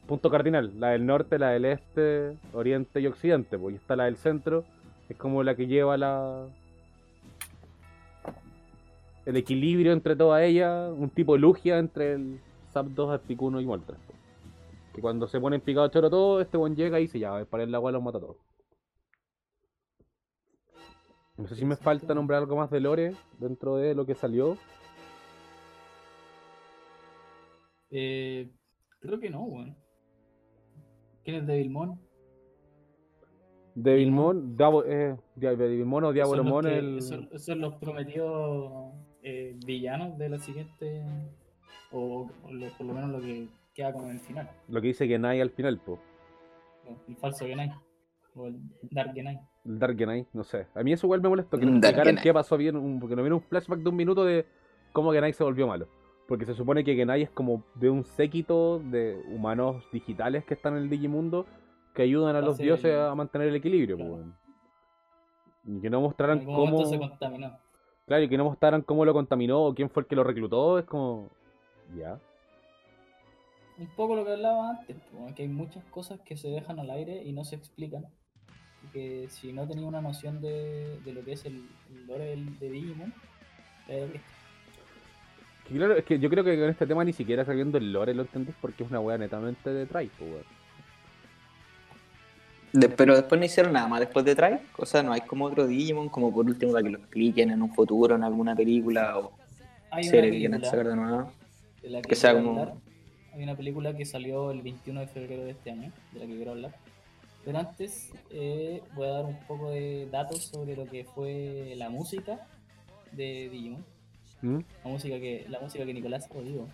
punto cardinal. La del norte, la del este, oriente y occidente. Pues, y está la del centro, es como la que lleva la. El equilibrio entre todas ellas, un tipo de lugia entre el Zap 2, Articuno y Moltres. Que cuando se ponen picado choro todo, este buen llega y dice ya, para el agua los mata a todos. No sé si me falta nombrar algo más de Lore dentro de lo que salió. Eh, creo que no, weón. ¿Quién es Devilmon? Devilmon, Diabo, eh, Devilmon o Esos son los Diabolomon, que- el... esos son los prometidos eh, villanos de la siguiente. O, o lo- por lo menos lo que queda como en el final. lo que dice Genai al final, po. El falso Genai. O el Dark Genai. El Dark Genai, no sé. A mí eso igual me molestó, que Dark explicaran qué pasó bien, un- porque nos vino un flashback de un minuto de cómo Genai se volvió malo. Porque se supone que Genai es como de un séquito de humanos digitales que están en el Digimundo que ayudan a los dioses el- a mantener el equilibrio. Claro. pues. Y que no mostraran cómo. se contaminó. Claro, y que no mostraran cómo lo contaminó o quién fue el que lo reclutó, es como. Ya. Un poco lo que hablaba antes, que hay muchas cosas que se dejan al aire y no se explican. Y que si no tenía una noción de, de lo que es el, el lore del- de Digimon, eh, claro, es que yo creo que con este tema ni siquiera sabiendo el lore lo entendís porque es una wea netamente de Try, pues, weón. De- pero después no hicieron nada más después de Try. O sea, no hay como otro Digimon, como por último para que lo expliquen en un futuro, en alguna película o hay una serie que quieran sacar de nuevo. de la que, que sea como- hablar. Hay una película que salió el 21 de febrero de este año, de la que quiero hablar. Pero antes eh, voy a dar un poco de datos sobre lo que fue la música de Digimon. ¿Mm? La música que, la música que Nicolás odió,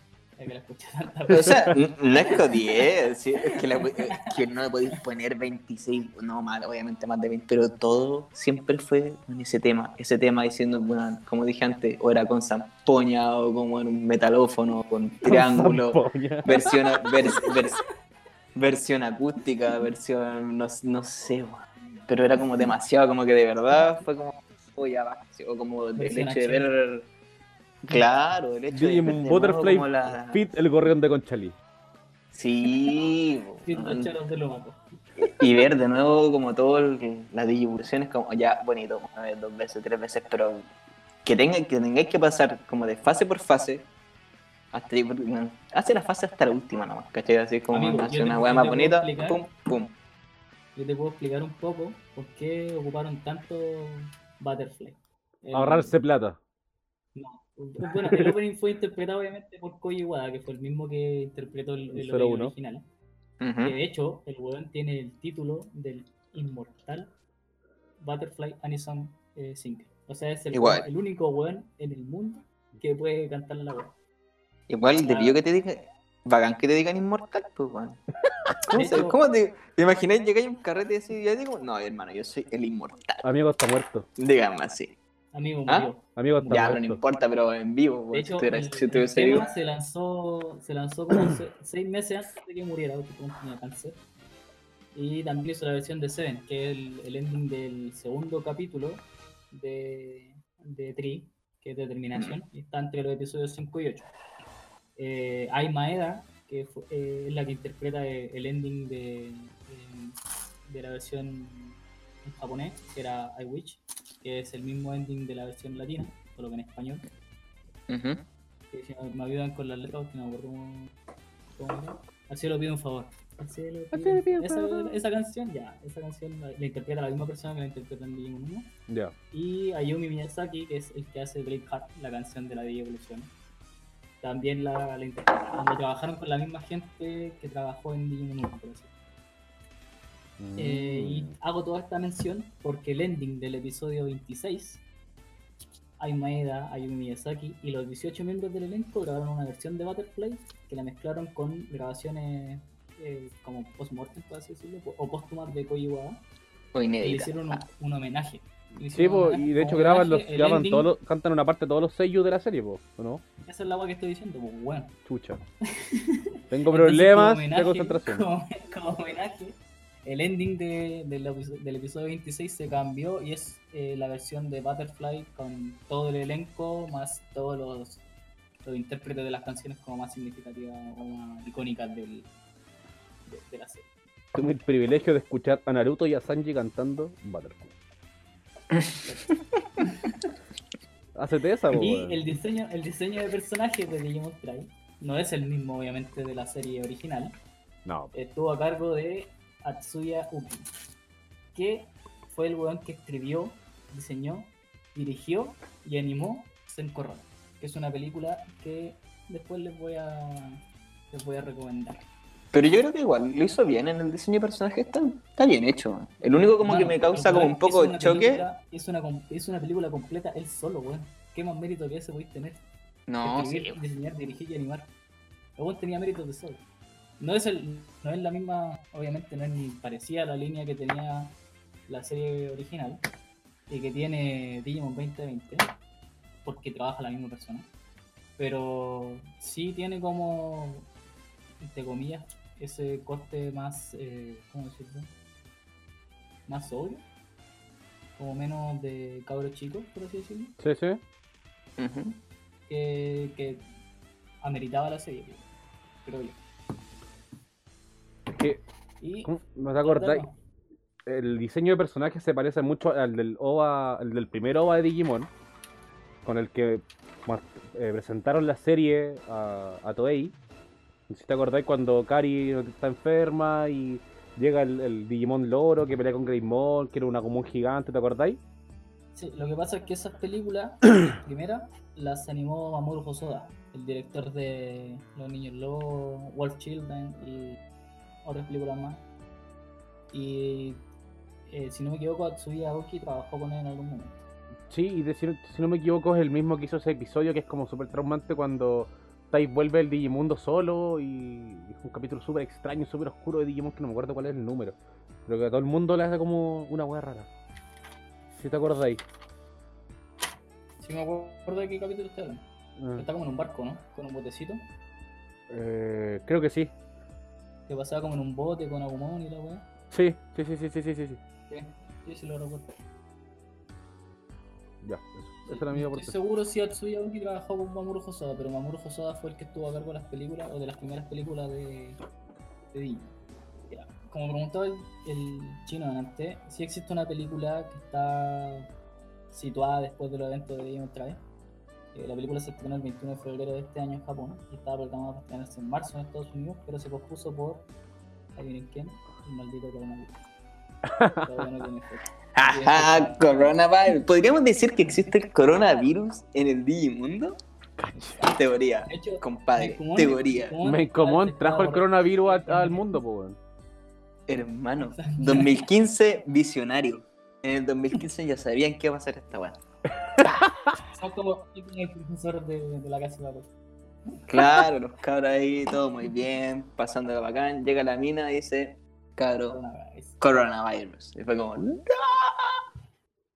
que la escuché tantas O veces. sea, no es que odie, sí, es que, la- es que no le podéis poner 26, no mal, obviamente más de 20, pero todo siempre fue en ese tema, ese tema diciendo, bueno, como dije antes, o era con zampoña o como en un metalófono, con triángulo, Zampoña. versión, a- vers- vers- versión acústica, versión, no, no sé, pero era como demasiado, como que de verdad fue como, oh, ya va, sí, o como el Versión hecho de acción. ver, claro, el hecho de Digimon de Butterfly como la- Fit el gorrión de Conchalí. Sí, y ver de nuevo como todo el- las distribuciones como ya bonito una vez dos veces tres veces pero que tengan que tengáis que pasar como de fase por fase hasta hace la fase hasta la última nomás ¿cachai? así como Amigo, hace te- una te más bonita explicar. pum pum Yo te puedo explicar un poco por qué ocuparon tanto Butterfly. El- Ahorrarse plata. No. Bueno, el opening fue interpretado obviamente por Koji Iwata, que fue el mismo que interpretó el, el El opening 01. original. Que de hecho, el weón tiene el título del inmortal Butterfly Anison eh, Singer. O sea, es el, Igual. el único weón en el mundo que puede cantar la weón. igual Ah. pido que te diga bacán que te digan inmortal pues weón ¿Cómo, hecho- te, te imagináis llegáis a un carrete así y yo digo no hermano yo soy el inmortal Amigo está muerto. díganme así Amigo ¿Ah? murió. Amigo está ya no importa pero en vivo De weón, hecho, si tuviera- el, si el tema se lanzó, se lanzó como se- seis meses antes de que muriera, porque tenía cáncer. Y también hizo la versión de Seven, que es el, el ending del segundo capítulo de, de Tree, que es Determinación, y está entre los episodios 5 y 8. Eh, Ai Maeda, que eh, es la que interpreta eh, el ending de, de, de la versión en japonés, que era I Wish, que es el mismo ending de la versión latina, solo que en español. Ujú. Que si me- me ayudan con las letras, que no me acuerdo cómo. Al cielo pido un favor. Al cielo pido pido un favor. Esa, esa canción, ya, esa canción la, la interpreta la misma persona que la interpreta en Digimon 1. Ya. Y Ayumi Miyazaki, que es el que hace Braveheart, la canción de la Villa Evolución. También la, la interpreta. Donde trabajaron con la misma gente que trabajó en Digimon 1, por así. Eh, y Mm. hago toda esta mención porque el ending del episodio 26, Ai Maeda, Ayumi Miyazaki y los 18 miembros del elenco grabaron una versión de Butterfly que la mezclaron con grabaciones eh, como post-mortem, por así decirlo, o póstumas de Koji o y le hicieron un, un homenaje. Sí, po, y de hecho graban los, graban ending- todos los- cantan una parte de todos los sellos de la serie, po, ¿o no? Esa es la agua que estoy diciendo, pues bueno. Chucha. Tengo Entonces, problemas de homenaje- concentración. Como, como homenaje, el ending de- del, episo- del episodio 26 se cambió y es eh, la versión de Butterfly con todo el elenco, más todos los, los intérpretes de las canciones como más significativas o más icónicas del, de, de la serie. Tengo el privilegio de escuchar a Naruto y a Sanji cantando Butterfly. Hacete esa, Y el diseño, el diseño de personajes de Digimon Try no es el mismo, obviamente, de la serie original. No. estuvo a cargo de Atsuya Uki, que fue el weón que escribió, diseñó, dirigió y animó Senko Rock, que es una película que después les voy a les voy a recomendar. Pero yo creo que igual lo hizo bien en el diseño de personajes, está, está bien hecho. El único como que me causa como un poco de choque. película- Es una, es una película completa él solo, weón. ¿Qué más mérito que ese podéis tener? No, sí. Escribir, diseñar, dirigir y animar. Weón tenía méritos de solo. No es, el, no es la misma, obviamente no es ni parecida a la línea que tenía la serie original y que tiene Digimon 2020, porque trabaja la misma persona. Pero sí tiene como, entre comillas, ese corte más, eh, ¿cómo decirlo? Más sobrio. Como menos de cabros chicos, por así decirlo. Sí, sí. Que, que ameritaba la serie, creo yo. Es que, Y ¿cómo ¿no te acordáis? El diseño de personaje se parece mucho al del OVA, al del primer OVA de Digimon, con el que eh, presentaron la serie a, a Toei. No sé Si te acordáis cuando Kari está enferma y llega el, el Digimon Loro que pelea con Greymon, que era una como un gigante, ¿te acordáis? Sí, lo que pasa es que esas películas, primera, las animó Mamoru Hosoda, el director de Los Niños Lobos, Wolf Children y otras películas más. Y eh, si no me equivoco, Atsuya Aoki trabajó con él en algún momento. Sí, y de- si, no- si no me equivoco es el mismo que hizo ese episodio que es como súper traumante cuando Tai vuelve el Digimundo solo y es un capítulo súper extraño, súper oscuro de Digimon que no me acuerdo cuál es el número. Pero que a todo el mundo le hace como una hueá rara. Si te acordáis. Si me acuerdo de qué capítulo está hablando. Ah, Está como en un barco, ¿no? Con un botecito. eh, creo que sí. Que pasaba como en un bote con Agumon y la weá. Sí, sí, sí, sí, sí, sí, sí. sí. Sí, sí, sí lo recuerdo. Ya, eso. Esa era mi Estoy aportación. seguro si Atsuya Aoki trabajó con Mamoru Hosoda, pero Mamoru Hosoda fue el que estuvo a cargo de las películas o de las primeras películas de, de Digimon. Ya, Como preguntaba el, el chino antes, sí existe una película que está situada después de los eventos de Digimon Travel. Eh, la película se estrenó el 21 de febrero de este año en Japón y estaba programada para estrenarse en marzo en Estados Unidos, pero se pospuso por, adivinen quién, el maldito coronavirus. Todavía no tiene fecha. Ajá, coronavirus. ¿Podríamos decir que existe el coronavirus en el Digimundo? Teoría, hecho, compadre, Mencumon- teoría. Estaba trajo el coronavirus a- al mundo, po. Hermano, 2015 visionario. En el 2015 ya sabían que iba a pasar esta weá. Son como el profesor de, de la casa de la Claro, los cabros ahí, todo muy bien, pasando bacán. Llega la mina y dice, cabro, coronavirus. Y fue como, "No".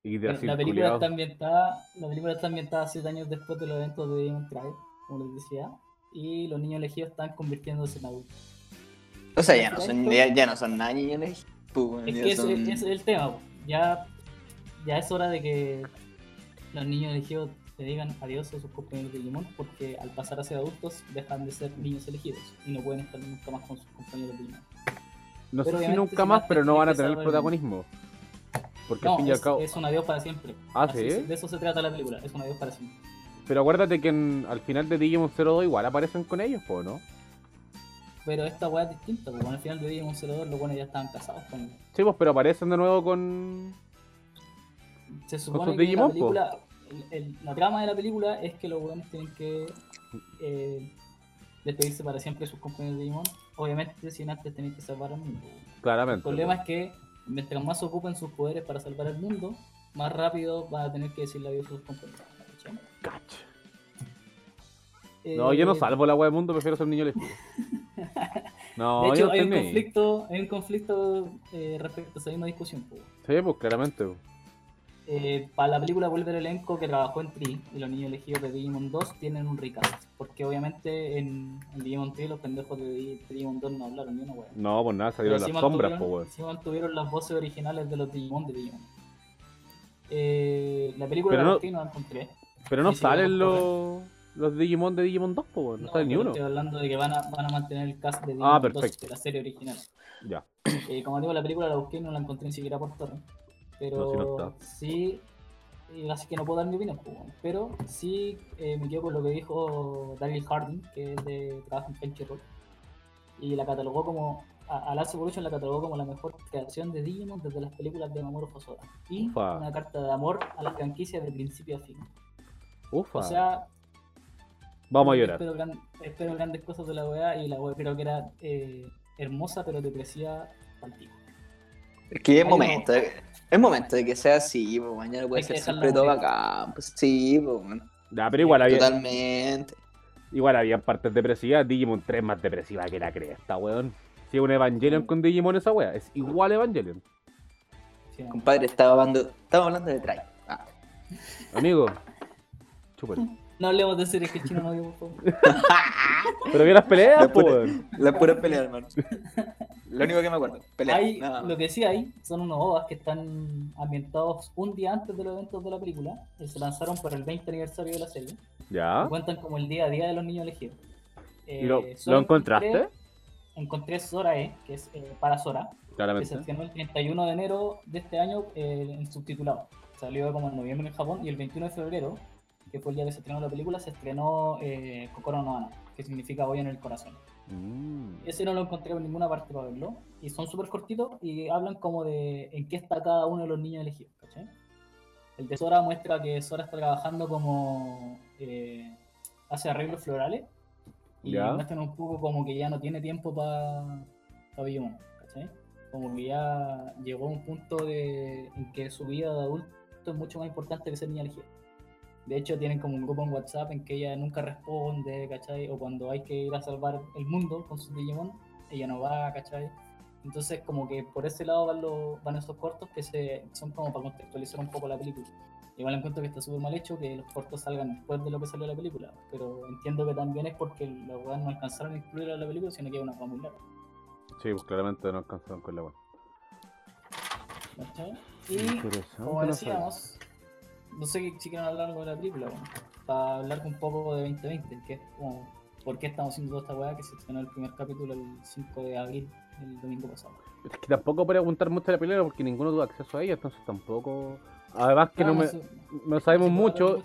Y de Bueno, así, la película culiao. está ambientada, la película está ambientada siete años después de los eventos de Demon Tribe, como les decía, y los niños elegidos están convirtiéndose en adultos. O sea, ya no son, ya, ya no son nada niños. pues, Es que ese, son- ese es el tema, ya, ya es hora de que los niños elegidos le digan adiós a sus compañeros de Digimon, porque al pasar a ser adultos dejan de ser niños elegidos y no pueden estar nunca más con sus compañeros de Digimon. No sé si nunca más, pero no van a tener el protagonismo. Porque al fin y al es, cabo. es un adiós para siempre. Ah, Así ¿sí? se- De eso se trata la película, es un adiós para siempre. Pero acuérdate que en- al final de Digimon 02 igual aparecen con ellos, po, ¿no? Pero esta weá es distinta, porque al final de Digimon 02 los buenos ya estaban casados con. Sí, pues, pero aparecen de nuevo con. Se sus supone que Digimon, la película, el- el- la trama de la película es que los buenos tienen que eh, despedirse para siempre de sus compañeros de Digimon. Obviamente, sin antes tener que salvar al mundo. El Claramente. problema es que mientras más ocupen sus poderes para salvar el mundo, más rápido van a tener que decirle adiós a sus compañeros. No, yo no Eh, salvo la wea del mundo, prefiero ser niño elegido. No, de yo hecho, no hay un conflicto, hay un conflicto eh, respecto a esa misma discusión. po. Sí, pues claramente. Eh, para la película vuelve el elenco que trabajó en Tree y los niños elegidos de Digimon 2 tienen un recast. Porque obviamente en, en Digimon 3 los pendejos de, Di- de Digimon 2 no hablaron ni una wea. No, pues nada, salieron las sombras, po, weón. sí mantuvieron las voces originales de los Digimon de Digimon. Eh, la película Pero la no- no la encontré. Pero no salen los, los Digimon de Digimon 2, po, weón. No, sale ni uno. Estoy hablando de que van a, van a mantener el cast de Digimon Ah, 2 perfecto. de la serie original. Ya. Eh, como digo, la película la busqué y no la encontré ni siquiera por torrent. Pero No, sí no está. sí, eh, así que no puedo dar mi opinión. pues, bueno. Pero sí eh, me quedo con lo que dijo Daniel Harding, que es de trabajo en Crunchyroll. Y la catalogó como, a, a Last Evolution la catalogó como la mejor creación de Digimon desde las películas de Mamoru Hosoda. Y Ufa. una carta de amor a la franquicia de principio a fin. Ufa. O sea, Vamos a llorar. Espero, gran- espero grandes cosas de la weá y la weá creo que era eh, hermosa pero depresiva al. Es que es momento, es momento de que sea así, pues mañana puede Hay ser siempre todo acá. Pues sí, pues, bueno, Ya, pero igual había, totalmente. igual había partes depresivas. Digimon 3 más depresiva que la cresta, weón. Si es un Evangelion con Digimon esa wea, es igual Evangelion. Sí. Compadre, estaba hablando, estaba hablando de Try. Ah, Amigo, chúpalo. No hablemos de series que chino no vio, por favor. Pero vi las peleas, La pura-. Las puras peleas, hermano. Lo único que me acuerdo. Peleas. Hay, lo que sí hay son unos OVAs que están ambientados un día antes de los eventos de la película y se lanzaron por el 20 aniversario de la serie. Ya. Y cuentan como el día a día de los niños elegidos. ¿Y lo, Eh, lo encontraste? Encontré, encontré Sora E, que es eh, para Sora, que se Claramente. estrenó el 31 de enero de este año eh, en subtitulado. Salió como en noviembre en Japón y el 21 de febrero, que fue el día que se estrenó la película, se estrenó eh, Kokoro no Hana, que significa hoy en el corazón. Mm. Ese no lo encontré en ninguna parte para verlo. Y son súper cortitos y hablan como de en qué está cada uno de los niños elegidos. ¿cachai? El de Sora muestra que Sora está trabajando como. eh, hace arreglos florales. Y Ya. muestran un poco como que ya no tiene tiempo para pa Digimon. ¿cachai? Como que ya llegó a un punto de, en que su vida de adulto es mucho más importante que ser niña elegida. De hecho, tienen como un grupo en WhatsApp en que ella nunca responde, ¿cachai? O cuando hay que ir a salvar el mundo con su Digimon, ella no va, ¿cachai? Entonces, como que por ese lado van, los, van esos cortos que se, son como para contextualizar un poco la película. Igual encuentro que está súper mal hecho que los cortos salgan después de lo que salió la película, pero entiendo que también es porque los weas no alcanzaron a incluir a la película, sino que es una cosa muy larga. Sí, pues claramente no alcanzaron con la weón. ¿cachai? Y como decíamos, no sé si quieren hablar algo de la película, bueno, para hablar un poco de 2020, que es como por qué estamos haciendo toda esta weá que se estrenó el primer capítulo el 5 de abril, el domingo pasado. Es que tampoco preguntar mucho de la película porque ninguno tuvo acceso a ella, entonces tampoco. Además que Ah, no, me, se- no sabemos mucho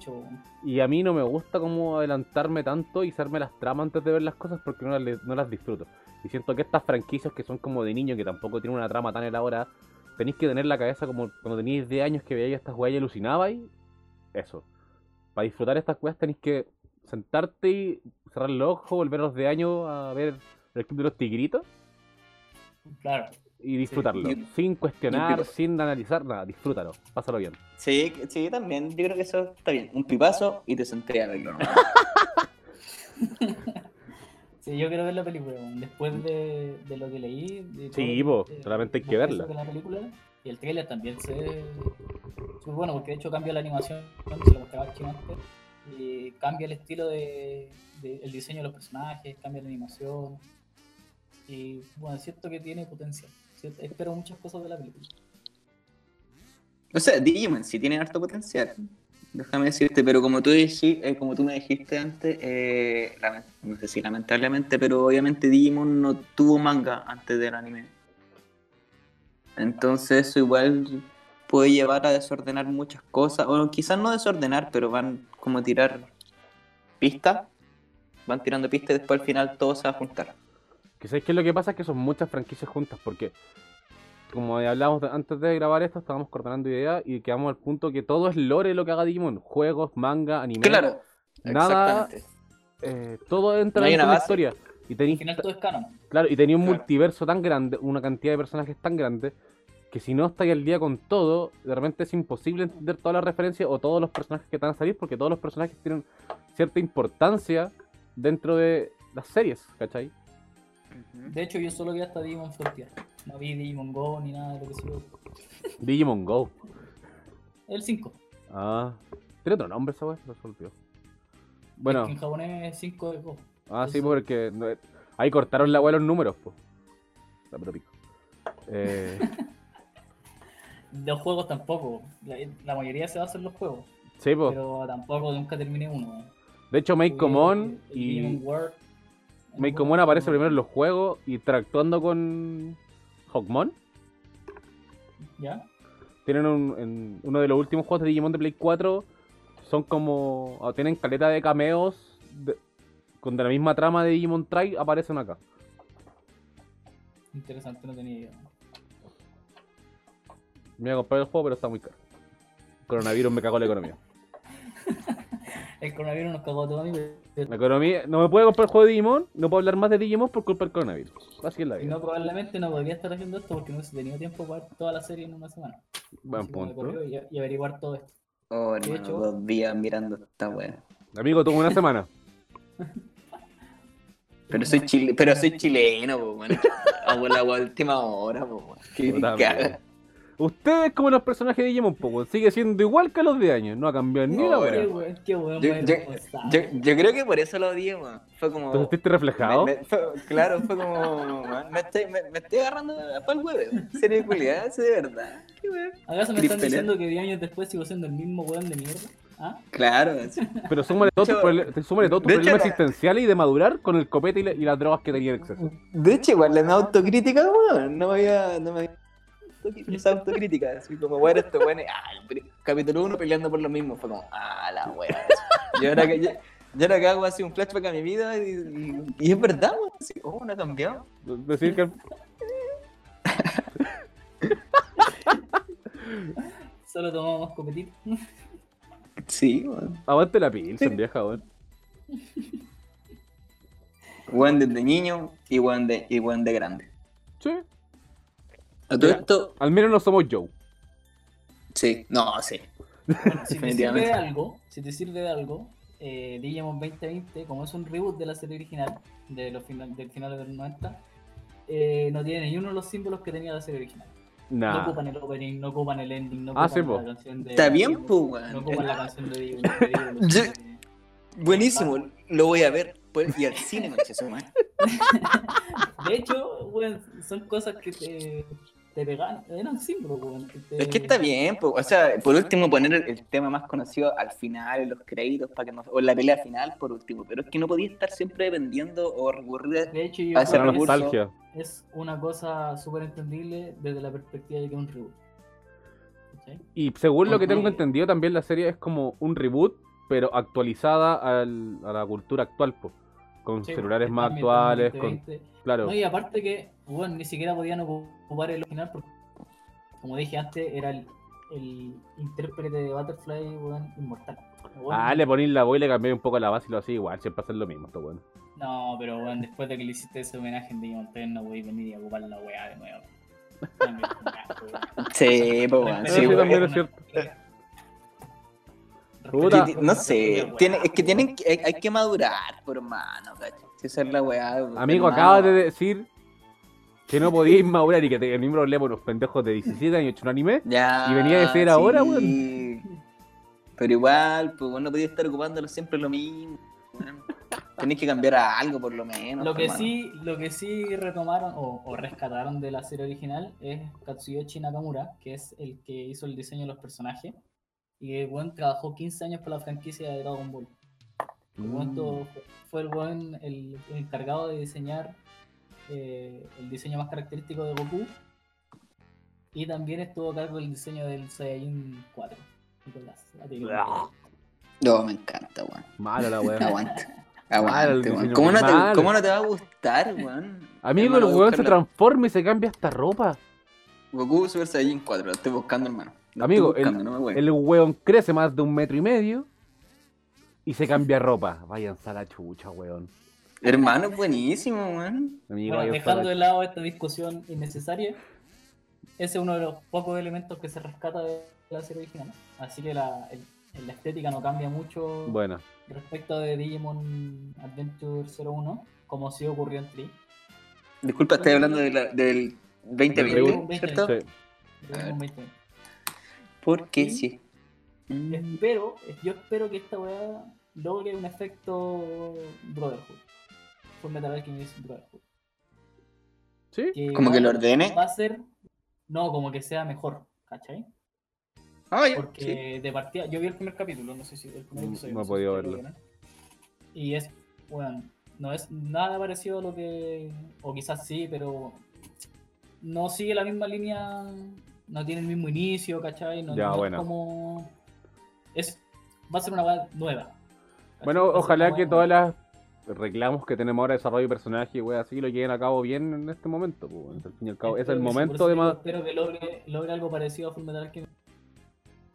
y a mí no me gusta como adelantarme tanto y hacerme las tramas antes de ver las cosas porque no las, no las disfruto. Y siento que estas franquicias que son como de niño, que tampoco tienen una trama tan elaborada, tenéis que tener la cabeza como cuando teníais 10 años que veíais estas weas y alucinabais. Eso. Para disfrutar estas weas tenéis que sentarte y cerrar los ojos, volveros de año a ver el club de los tigritos Claro, y disfrutarlo. sin cuestionar, pipazo. sin analizar nada, disfrútalo, pásalo bien. Sí, sí, también. Yo creo que eso está bien. Un pipazo y te senté a verlo. sí, yo quiero ver la película, después de, de lo que leí. de Sí, todo, po, eh, solamente hay que verla. la película, y el trailer también se muy bueno, porque de hecho cambia la animación, se lo mostraba Chino antes, y cambia el estilo de, el diseño de los personajes, cambia la animación. Y bueno, siento que tiene potencial. Espero muchas cosas de la película. O sea, Digimon sí tiene harto potencial. Déjame decirte, pero como tú, dijiste, eh, como tú me dijiste antes, eh, no sé si lamentablemente, pero obviamente Digimon no tuvo manga antes del anime. Entonces eso igual puede llevar a desordenar muchas cosas, o quizás no desordenar, pero van como a tirar pistas, van tirando pistas y después al final todo se va a juntar. Que sabéis que lo que pasa es que son muchas franquicias juntas, porque como hablábamos antes de grabar esto, estábamos coordinando ideas y quedamos al punto que todo es lore lo que haga Digimon. Juegos, manga, anime. Claro, Nada- exactamente. eh, todo entra No de la historia. Y Al tenéis, final todo es canon. claro, y tenía un Claro. multiverso tan grande, una cantidad de personajes tan grande, que si no estáis al día con todo, de repente es imposible entender todas las referencias o todos los personajes que te van a salir, porque todos los personajes tienen cierta importancia dentro de las series, ¿cachai? De hecho, yo solo vi hasta Digimon Frontier. No vi Digimon Go ni nada de lo que sea. Digimon Go. El 5. Ah, ¿tiene otro nombre esa weá? No se olvidó. Bueno, Es que en japonés es 5 de Go. ah, sí, eso- porque ahí cortaron la weá los números, pues. La pero pico. Eh, Los juegos tampoco. La, la mayoría se basa en los juegos. sí, pues. Pero tampoco nunca terminé uno. De hecho, Meikomon el y World. Meikomon aparece primero en los juegos interactuando con Hawkmon. ¿Ya? Tienen un, en uno de los últimos juegos de Digimon de Play 4. Son como. o tienen caleta de cameos de- con de la misma trama de Digimon Try. Aparecen acá. Interesante, no tenía idea. Me voy a comprar el juego, pero está muy caro. Coronavirus me cagó la economía. El coronavirus nos cagó a todos, amigos. La economía. No me puedo comprar el juego de Digimon. No puedo hablar más de Digimon por culpa del coronavirus. Así es la Y vida. no, probablemente no podría estar haciendo esto porque no hubiese tenido tiempo para ver toda la serie en una semana. Buen Así que me punto. corrió Y, y averiguar todo esto. Oh, hermano, hecho- dos días mirando esta wea. Amigo, tuvo una semana. Pero soy chile, pero soy chileno, po. Hago la última hora, po. Qué caga. Madre. Usted es como los personajes de Digimon, po, weón. Sigue siendo igual que a los de años. No ha cambiado ni la ¿Te qué weón Yo, yo, yo, yo creo que por eso lo odié. Fue como. sentiste reflejado? Me- me- fue- claro, fue como. weón, me, estoy, me, me estoy agarrando para el huevo. Serio, culiada, eso de verdad. Qué weón. ¿Acaso me están diciendo que 10 años después sigo siendo el mismo weón de mierda? ¿Ah? Claro, sí. Pero súmale todos tus hecho- proble- súmale todos tus de hecho, problemas la- existenciales y de madurar con el copete y, la- y las drogas que tenía en exceso. De hecho, igual en autocrítica, weón, no me había. No me había esa autocrítica, así como, weón, esto, ah, pri- capítulo 1 peleando por lo mismo, fue como, ah, la weón. Y ahora que, yo, yo ahora que hago así un flashback a mi vida y, y- y es verdad, weón, así, oh, no ha cambiado. Decir que Solo tomamos copetito. Sí, weón. aguante la Pilsen, vieja, weón. Weón desde niño y weón de, y weón de grande. Sí. A todo esto, Al menos no somos Joe. sí, no, sí. Bueno, si te sirve de algo, si te sirve de algo, eh, Digimon 2020, como es un reboot de la serie original, de los final, del final de los 90, eh, no tiene ni uno de los símbolos que tenía la serie original. No Nah. ocupan el opening, no ocupan el ending, no Ah, ocupan sí, po. la canción de. Está bien, no- weón. No ocupan la canción de Digimon. de Digimon. Yo- Buenísimo, lo voy a ver. Pues, y al cine, madre. De hecho, weón, son cosas que te, te pegan, eran símbolos, weón. te- Es que está bien, po. o sea, por último poner el, tema más conocido al final, en los créditos, para que no, o en la pelea final, por último. Pero es que no podía estar siempre dependiendo o recurrir a- De hecho, yo a ese nostalgia. es una cosa súper entendible desde la perspectiva de que es un reboot. Y según lo que tengo entendido, también la serie es como un reboot, pero actualizada al- a la cultura actual, po. Con Sí, celulares está más actuales, con... 2020. Claro. No, y aparte que, bueno, ni siquiera podían ocupar el original porque, como dije antes, era el, el intérprete de Butterfly, weón, inmortal. Ah, le ponéis la voz y le cambié un poco la base y lo hacía igual, siempre hacen lo mismo, esto bueno. No, pero bueno, después de que le hiciste ese homenaje en Digimon 3, no voy a venir y a ocupar la weá de nuevo. Sí, weón, Eso sí, también es cierto. Puta. No sé, tiene, es que tienen que, hay, hay que madurar, por hermano. Si esa es la weá. Amigo, acabas de decir que no podíais madurar y que tenías un problema unos pendejos de 17 años hecho un anime. Ya, Y venía de ser ahora, weón. Pero igual, pues bueno, no podía estar ocupándolo siempre lo mismo. weón. Tenés que cambiar a algo por lo menos. Lo que hermano. sí, lo que sí retomaron o, o rescataron de la serie original es Katsuyoshi Nakamura, que es el que hizo el diseño de los personajes. Y el buen trabajó 15 años para la franquicia de Dragon Ball. El Mm. weón fue el buen el, el encargado de diseñar eh, el diseño más característico de Goku. Y también estuvo a cargo del diseño del Saiyajin 4. Nicolás. No, me encanta, weón. Mala la weá. Aguanta. Malo weón. diseño, ¿Cómo, no te, malo. ¿Cómo no te va a gustar, weón? Amigo, el weón se transforma y se cambia hasta ropa. Goku Super Saiyan 4, lo estoy buscando, hermano. Amigo, buscando, el, no el weón crece más de un metro y medio y se cambia ropa. Váyanse a la chucha, weón. Hermano, es buenísimo, weón. Amigo, Bueno, dejando la de lado esta discusión innecesaria, ese es uno de los pocos elementos que se rescata de la serie original. Así que la, el- la estética no cambia mucho respecto de Digimon Adventure 01, como sí ocurrió en Tri. Disculpa, estoy hablando de la- del 2020, reboot. ¿cierto? Sí. 20. Porque Sí. sí. Mm. Espero, yo espero que esta weá logre un efecto Brotherhood. Full Metal Alchemist Brotherhood. ¿Sí? Que Como que lo ordene. Va a ser, no, como que sea mejor, ¿cachai? Ah, ya, sí. Porque de partida, yo vi el primer capítulo, no sé si el primer No- episodio, no he sé podido verlo. Y es, bueno, no es nada parecido a lo que, o quizás sí, pero no sigue la misma línea, no tiene el mismo inicio, ¿cachai? No, Ya, no bueno. es como, es, va a ser una web nueva. ¿cachai? Bueno, ojalá que todas las reclamos que tenemos ahora de desarrollo de personaje y weas así lo lleven a cabo bien en este momento. pues. Al fin y al cabo, es el que momento de más. Espero que logre, logre algo parecido a Fullmetal Alchemist.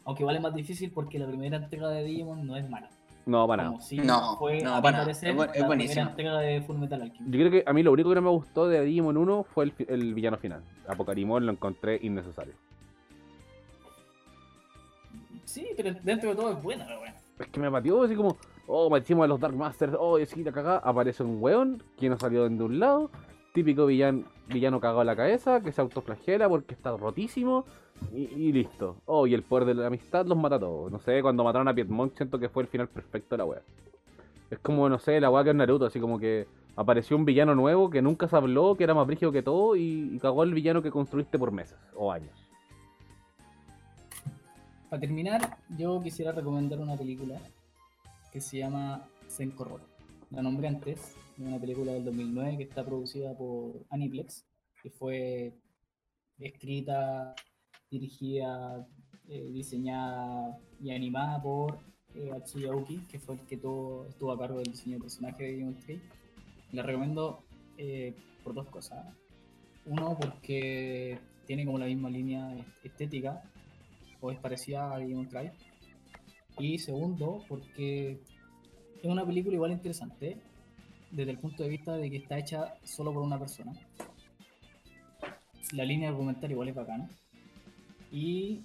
Aunque vale más difícil porque la primera entrega de Digimon no es mala. No, para nada. No, fue, no, a para nada. Es es buenísimo. Alchemist. Yo creo que a mí lo único que no me gustó de Digimon 1 fue el, el villano final. Apocarimon lo encontré innecesario. Sí, pero dentro de todo es buena la wea. Es que me pateó así como, oh, metimos a los Dark Masters, oh, así la cagada. Aparece un weón que no salió de un lado típico villano, villano cagado en la cabeza, que se autoflagela porque está rotísimo y, listo. Oh, y el poder de la amistad los mata a todos. No sé, cuando mataron a Piedmont siento que fue el final perfecto de la wea. Es como, no sé, la wea que es Naruto, así como que apareció un villano nuevo que nunca se habló, que era más brígido que todo y, cagó al villano que construiste por meses o años. Para terminar, yo quisiera recomendar una película que se llama Senko. La nombré antes, es una película del 2009 que está producida por Aniplex, que fue escrita, dirigida, eh, diseñada y animada por eh, Atsuya Uki, que fue el que todo, estuvo a cargo del diseño de personaje de Demon Slayer. La recomiendo eh, por dos cosas. Uno, porque tiene como la misma línea estética, o es parecida a Demon. Y segundo, porque es una película igual interesante, desde el punto de vista de que está hecha solo por una persona. La línea argumental igual es bacana. Y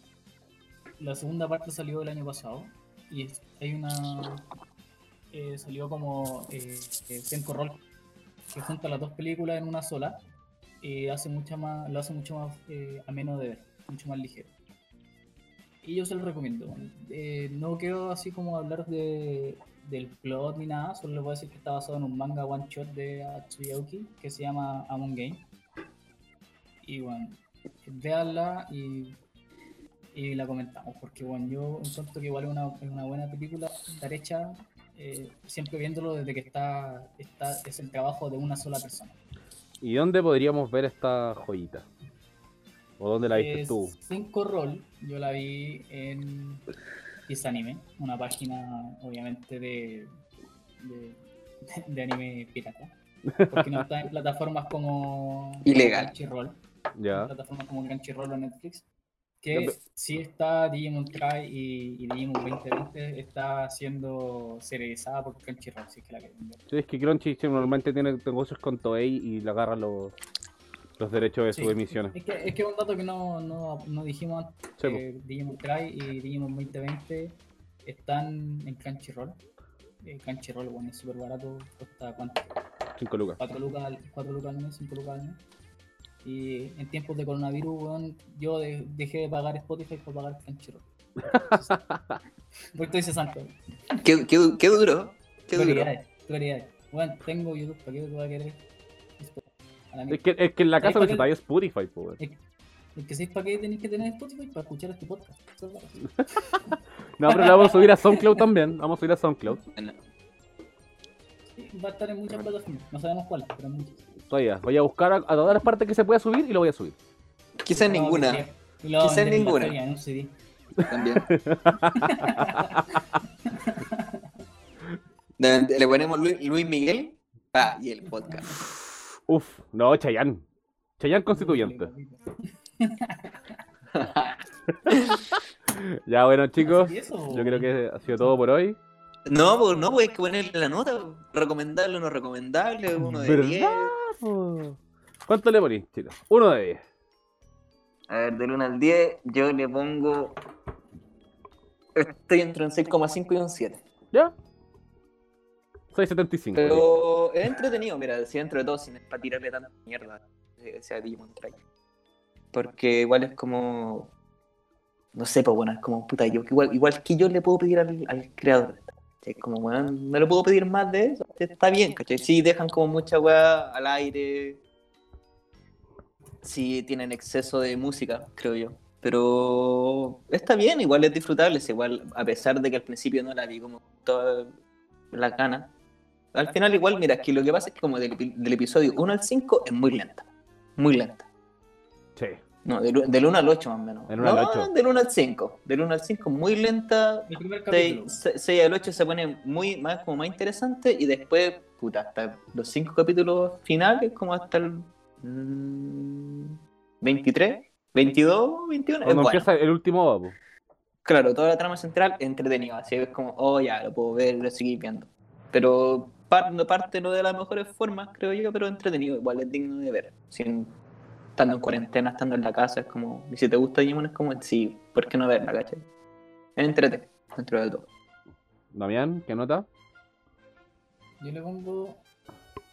la segunda parte salió el año pasado. Y hay una. eh, salió como eh, eh, Senko Roll, que junta las dos películas en una sola. Y hace mucha más, lo hace mucho más eh, ameno de ver, mucho más ligero. Y yo se lo recomiendo. Eh, no quiero así como hablar de, del plot ni nada, solo les voy a decir que está basado en un manga one shot de Atsuya Uki que se llama Amon Game. Y bueno, véanla y, y la comentamos, porque bueno, yo encuentro que igual es una, es una buena película estar hecha, eh, siempre viéndolo desde que está, está, es el trabajo de una sola persona. ¿Y dónde podríamos ver esta joyita? ¿O dónde la viste Es tú? Cinco Roll, yo la vi en Anime, una página obviamente de, de, de anime pirata. Porque no está en plataformas como Ilegal. Crunchyroll, Ya. en plataformas como Crunchyroll o Netflix. Que pe- sí está Digimon Try y, y Digimon 2020 está siendo serializada por Crunchyroll, si es que la quieren ver. Sí, es que Crunchy normalmente tiene negocios con Toei y le agarra los, los derechos de Sí, sus emisiones. Es que, es que un dato que no, no, no dijimos antes. Sí, Digimon Cry y Digimon 2020 están en Crunchyroll. Eh, Crunchyroll, bueno, es súper barato, cuesta cuánto? 5 lucas. 4 lucas, al- 4 lucas al mes, 5 lucas al mes. Y en tiempos de coronavirus, weón, yo de- dejé de pagar Spotify para pagar Crunchyroll. Porque estoy cesante. Qué, qué, qué duro. Qué duro. Prioridades. Bueno, tengo YouTube, ¿para qué te voy a querer? A Es que, es que en la casa ¿Sabes no para se Spotify, po, weón. Es que ¿sabéis para qué tenéis que tener Spotify? Para escuchar este podcast. Es. No, pero la vamos a subir a SoundCloud también. Vamos a subir a SoundCloud. Sí, Va a estar en muchas plataformas. No sabemos cuáles, pero en muchas. Todavía. Voy a buscar a, a todas las partes que se pueda subir y lo voy a subir. Quizás a ninguna. a Quizás ninguna. feria, en un CD. También. Le ponemos Luis, Luis Miguel. Ah, y el podcast. Uf, no, Chayán. Chayán constituyente. Ya, bueno, chicos. Yo creo que ha sido todo por hoy. No, pues no, pues hay que ponerle la nota. Recomendable o no recomendable, uno de 10. Po? ¿Cuánto le ponís, chicos? Uno de 10. A ver, del 1 al 10, yo le pongo. Estoy entre un 6,5 y un 7. ¿Ya? 6.75. Pero es entretenido, mira, si dentro de todo, sin para tirarle tanta mierda eh, sea Digimon Try. Porque igual es como. No sé, pues bueno, es como puta, yo igual, igual que yo le puedo pedir al, al creador. Es como, bueno, no le puedo pedir más de eso. Está bien, ¿cachai? Sí, dejan como mucha weá al aire. Sí, tienen exceso de música, creo yo. Pero está bien, igual es disfrutable. es Igual, a pesar de que al principio no la vi como toda la gana. Al final igual, mira, es que lo que pasa es que como del, del episodio 1 al 5 es muy lenta. Muy lenta. Sí. No, del, del 1 al 8 más o menos. Del 1 al No, 8. Del 1 al 5. Del 1 al 5 muy lenta. El primer capítulo. 6 al 8 se pone muy más, como más interesante y después, puta, hasta los 5 capítulos finales, como hasta el mm, 23, 22, 21. es Cuando bueno. empieza el último va, po. Claro, toda la trama central entretenida, así es como, oh ya, lo puedo ver, lo seguir viendo. Pero par- no parte no de las mejores formas, creo yo, pero entretenido, igual es digno de ver. Sin, estando en cuarentena, estando en la casa, es como, y si te gusta Digimon es como, sí, ¿por qué no verla, cachai? Entrete, dentro de todo. Damián, ¿qué nota? Yo le pongo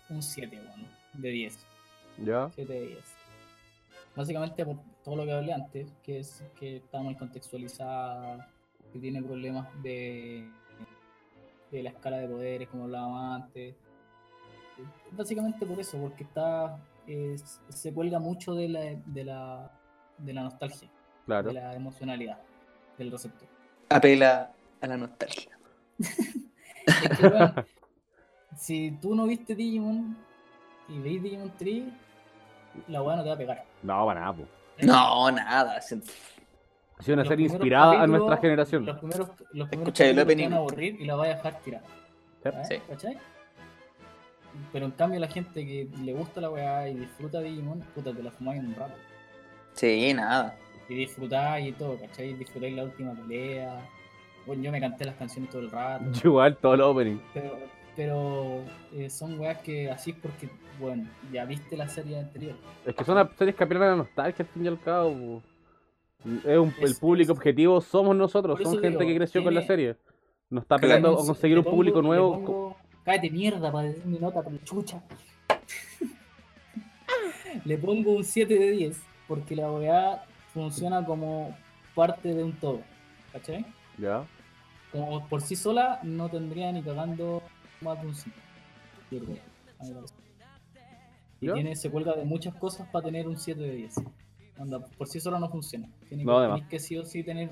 un 7, bueno, de 10. Ya. 7 de 10. Básicamente por todo lo que hablé antes, que es que está mal contextualizada, que tiene problemas de, de la escala de poderes, como hablábamos antes. Básicamente por eso, porque está se cuelga mucho de la, de la, de la nostalgia, Claro. de la emocionalidad del receptor. Apela a la nostalgia. Es que, weón, si tú no viste Digimon y veis Digimon 3, la weá no te va a pegar. No, para nada, po. No, nada. se- Ha sido una Los serie inspirada a nuestra generación. Los primeros, los primeros capítulos te van a aburrir y la vas a dejar tirada. Sí. ¿eh? Sí. ¿Cachai? Pero en cambio la gente que le gusta la weá y disfruta Digimon, puta, te la fumáis en un rato. Sí, nada. Y disfrutáis y todo, ¿cachai? Disfrutáis la última pelea. Bueno, yo me canté las canciones todo el rato. Yo Igual, todo el opening. Pero, pero eh, son weas que así es porque, bueno, ya viste la serie anterior. Es que son series que apelan a la nostalgia al fin y al cabo. Es un- el público es- objetivo somos nosotros, somos eso gente digo, que creció con la serie. Nos está peleando a conseguir un público pongo- nuevo. Cállate mierda para decir mi nota la chucha. Le pongo un 7 de 10 porque la weá funciona como parte de un todo. ¿Cachai? Ya. Como por sí sola no tendría ni cagando más de un 5. Yo creo, a mi parecer. Y tiene, se cuelga de muchas cosas para tener un 7 de 10. Onda, por sí sola no funciona. Tiene No, que, que sí o sí tener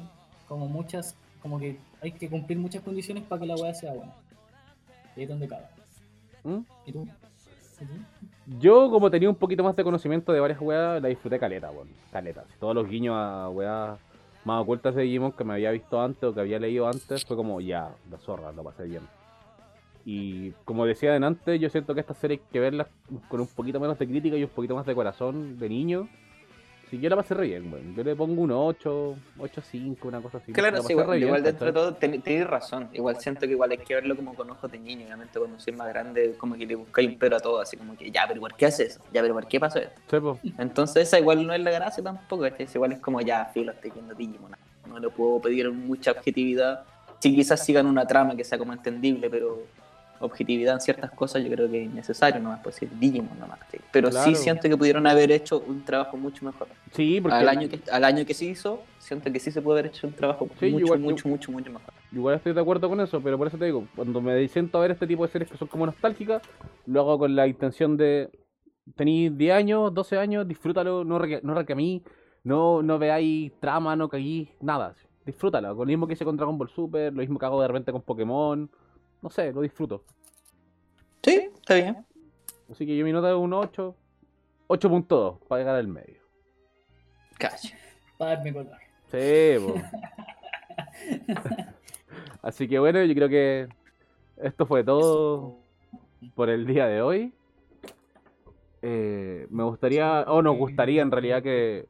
como muchas, como que hay que cumplir muchas condiciones para que la weá sea buena. Y es donde caga. ¿Mm? ¿Y tú? Yo, como tenía un poquito más de conocimiento de varias weas, la disfruté caleta, weón. Caleta. Todos los guiños a weas más ocultas de Digimon que me había visto antes o que había leído antes, fue como, ya, la zorra, lo pasé bien. Y como decía antes, yo siento que esta serie hay que verla con un poquito menos de crítica y un poquito más de corazón, de niño. Si yo la pasé re bien, weón. Yo le pongo un 8, 8, 5, una cosa así. Claro, La sí, igual, igual dentro de todo ten- tenéis razón. Igual siento que igual hay que verlo como con ojos de niño. Obviamente cuando soy más grande, como que le buscáis un pero a todo, así como que, ya, pero ¿por qué haces eso? Ya, pero ¿por qué pasó esto? Sí. Entonces esa igual no es la gracia tampoco. Igual es como, ya, filo, estoy viendo Digimon. No le puedo pedir mucha objetividad. Sí, quizás sigan una trama que sea como entendible, pero objetividad en ciertas cosas yo creo que es necesario nomás, pues decir Digimon nomás. ¿cachai? Pero Claro. sí siento que pudieron haber hecho un trabajo mucho mejor. Sí, porque Al año, que, al año que se hizo, siento que sí se puede haber hecho un trabajo Sí, mucho, igual- mucho, mucho, mucho mejor. Igual estoy de acuerdo con eso, pero por eso te digo, cuando me siento a ver este tipo de series que son como nostálgicas, lo hago con la intención de tenéis 10 años, 12 años, disfrútalo, no, reca- no recamí, no, no veáis trama, no caguís, nada. Disfrútalo, con lo mismo que hice con Dragon Ball Super, lo mismo que hago de repente con Pokémon, no sé, lo disfruto. Sí, está bien. Así que yo mi nota es un 8, 8.2 para llegar al medio. Cacha. Para darme colgar. Sí. Así que bueno, yo creo que esto fue todo por el día de hoy. Eh, me gustaría, o nos gustaría en realidad que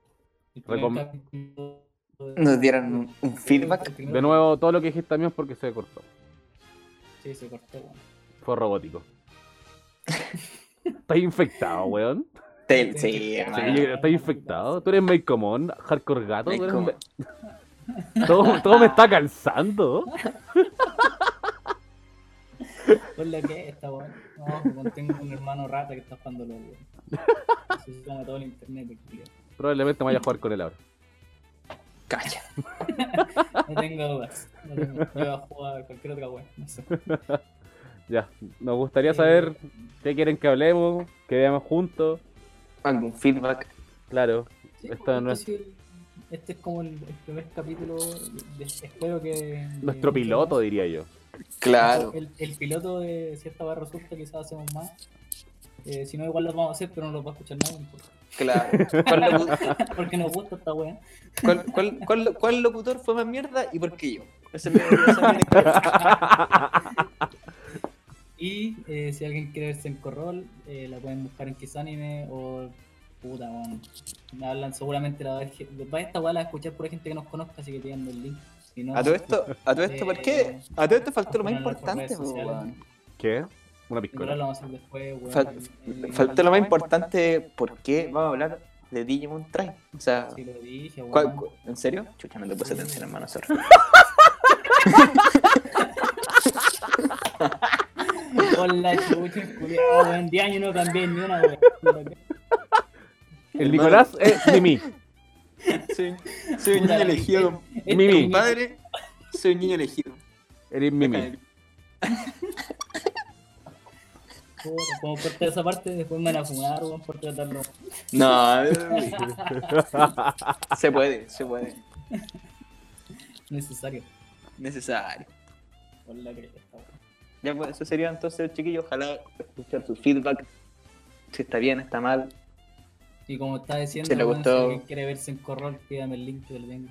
Nos dieran un, feedback. primer- de nuevo todo lo que dijiste también porque se cortó. Sí, se cortó, weón. Fue robótico. Estás infectado, weón. Sí, Sí, que estás infectado. Tú eres Mike Comón, hardcore gato. tú eres todo, todo me está calzando. Por la que esta, weón. No, tengo un hermano rata que está jugando los weón. Se come todo el internet, el culiao. Probablemente me vaya a jugar con él ahora. Cacha. No tengo dudas. No tengo. Yo voy a jugar cualquier otra. No sé. Ya, nos gustaría saber qué quieren que hablemos, que veamos juntos. Algún feedback. Claro, Sí, Esto pues, no este, sí, este es como el, el primer capítulo. de- espero que. nuestro piloto, diría yo. Claro. El, el piloto de cierta barra resulta quizás hacemos más. Eh, si no, igual lo vamos a hacer, pero no lo va a escuchar nadie. importa. Claro. ¿Cuál, locu- Porque nos gusta esta wea. cuál, cuál, cuál- cuál locutor fue más mierda y por qué yo? Ese historia. Y eh, si alguien quiere verse en Corrol, eh, la pueden buscar en Kisanime o. Puta, weón. Me hablan seguramente la vez que. Va esta weá la escuchar por gente que nos conozca, así que tienen el link. Si no, A todo esto, a todo esto, ¿por qué? A todo esto faltó lo más importante, sociales. weón. ¿Qué? Una piscola. lo vamos a hacer después, weón. Fal- Eh, Faltó lo más importante, ¿por qué vamos a hablar de Digimon Try? O sea, Si lo dije, weón. ¿cuál- cu- ¿en serio? Chucha, no te puse atención, hermano, sorry. Con la chucha, culiao, weón. 10 años no cambié ni una, weón. El Nicolás es Mimi. Soy, soy un niño elegido, Mimi. es mi- compadre. Soy un niño elegido. Eres Mimi. Como cortar esa parte, después me van a fumar, weón, por tratarlo. No, se puede, se puede. Necesario. Necesario. Por la cresta, weón. Ya, pues eso sería entonces, chiquillos. Ojalá escuchar su feedback. Si está bien, está mal. Y como está diciendo, Si le gustó. si alguien quiere verse en corral, pídame el link que lo tengo.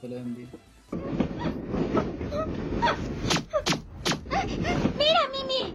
Te lo envío. ¡Mira, Mimi!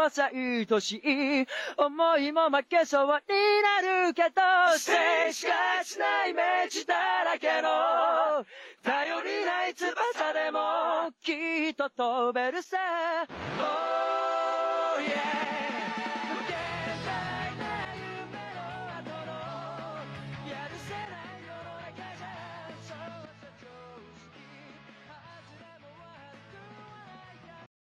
はさ愛しい思いも負けそうになるけど静止化しないイメージだらけの頼りない翼でもきっと飛べる。さ Oh yeah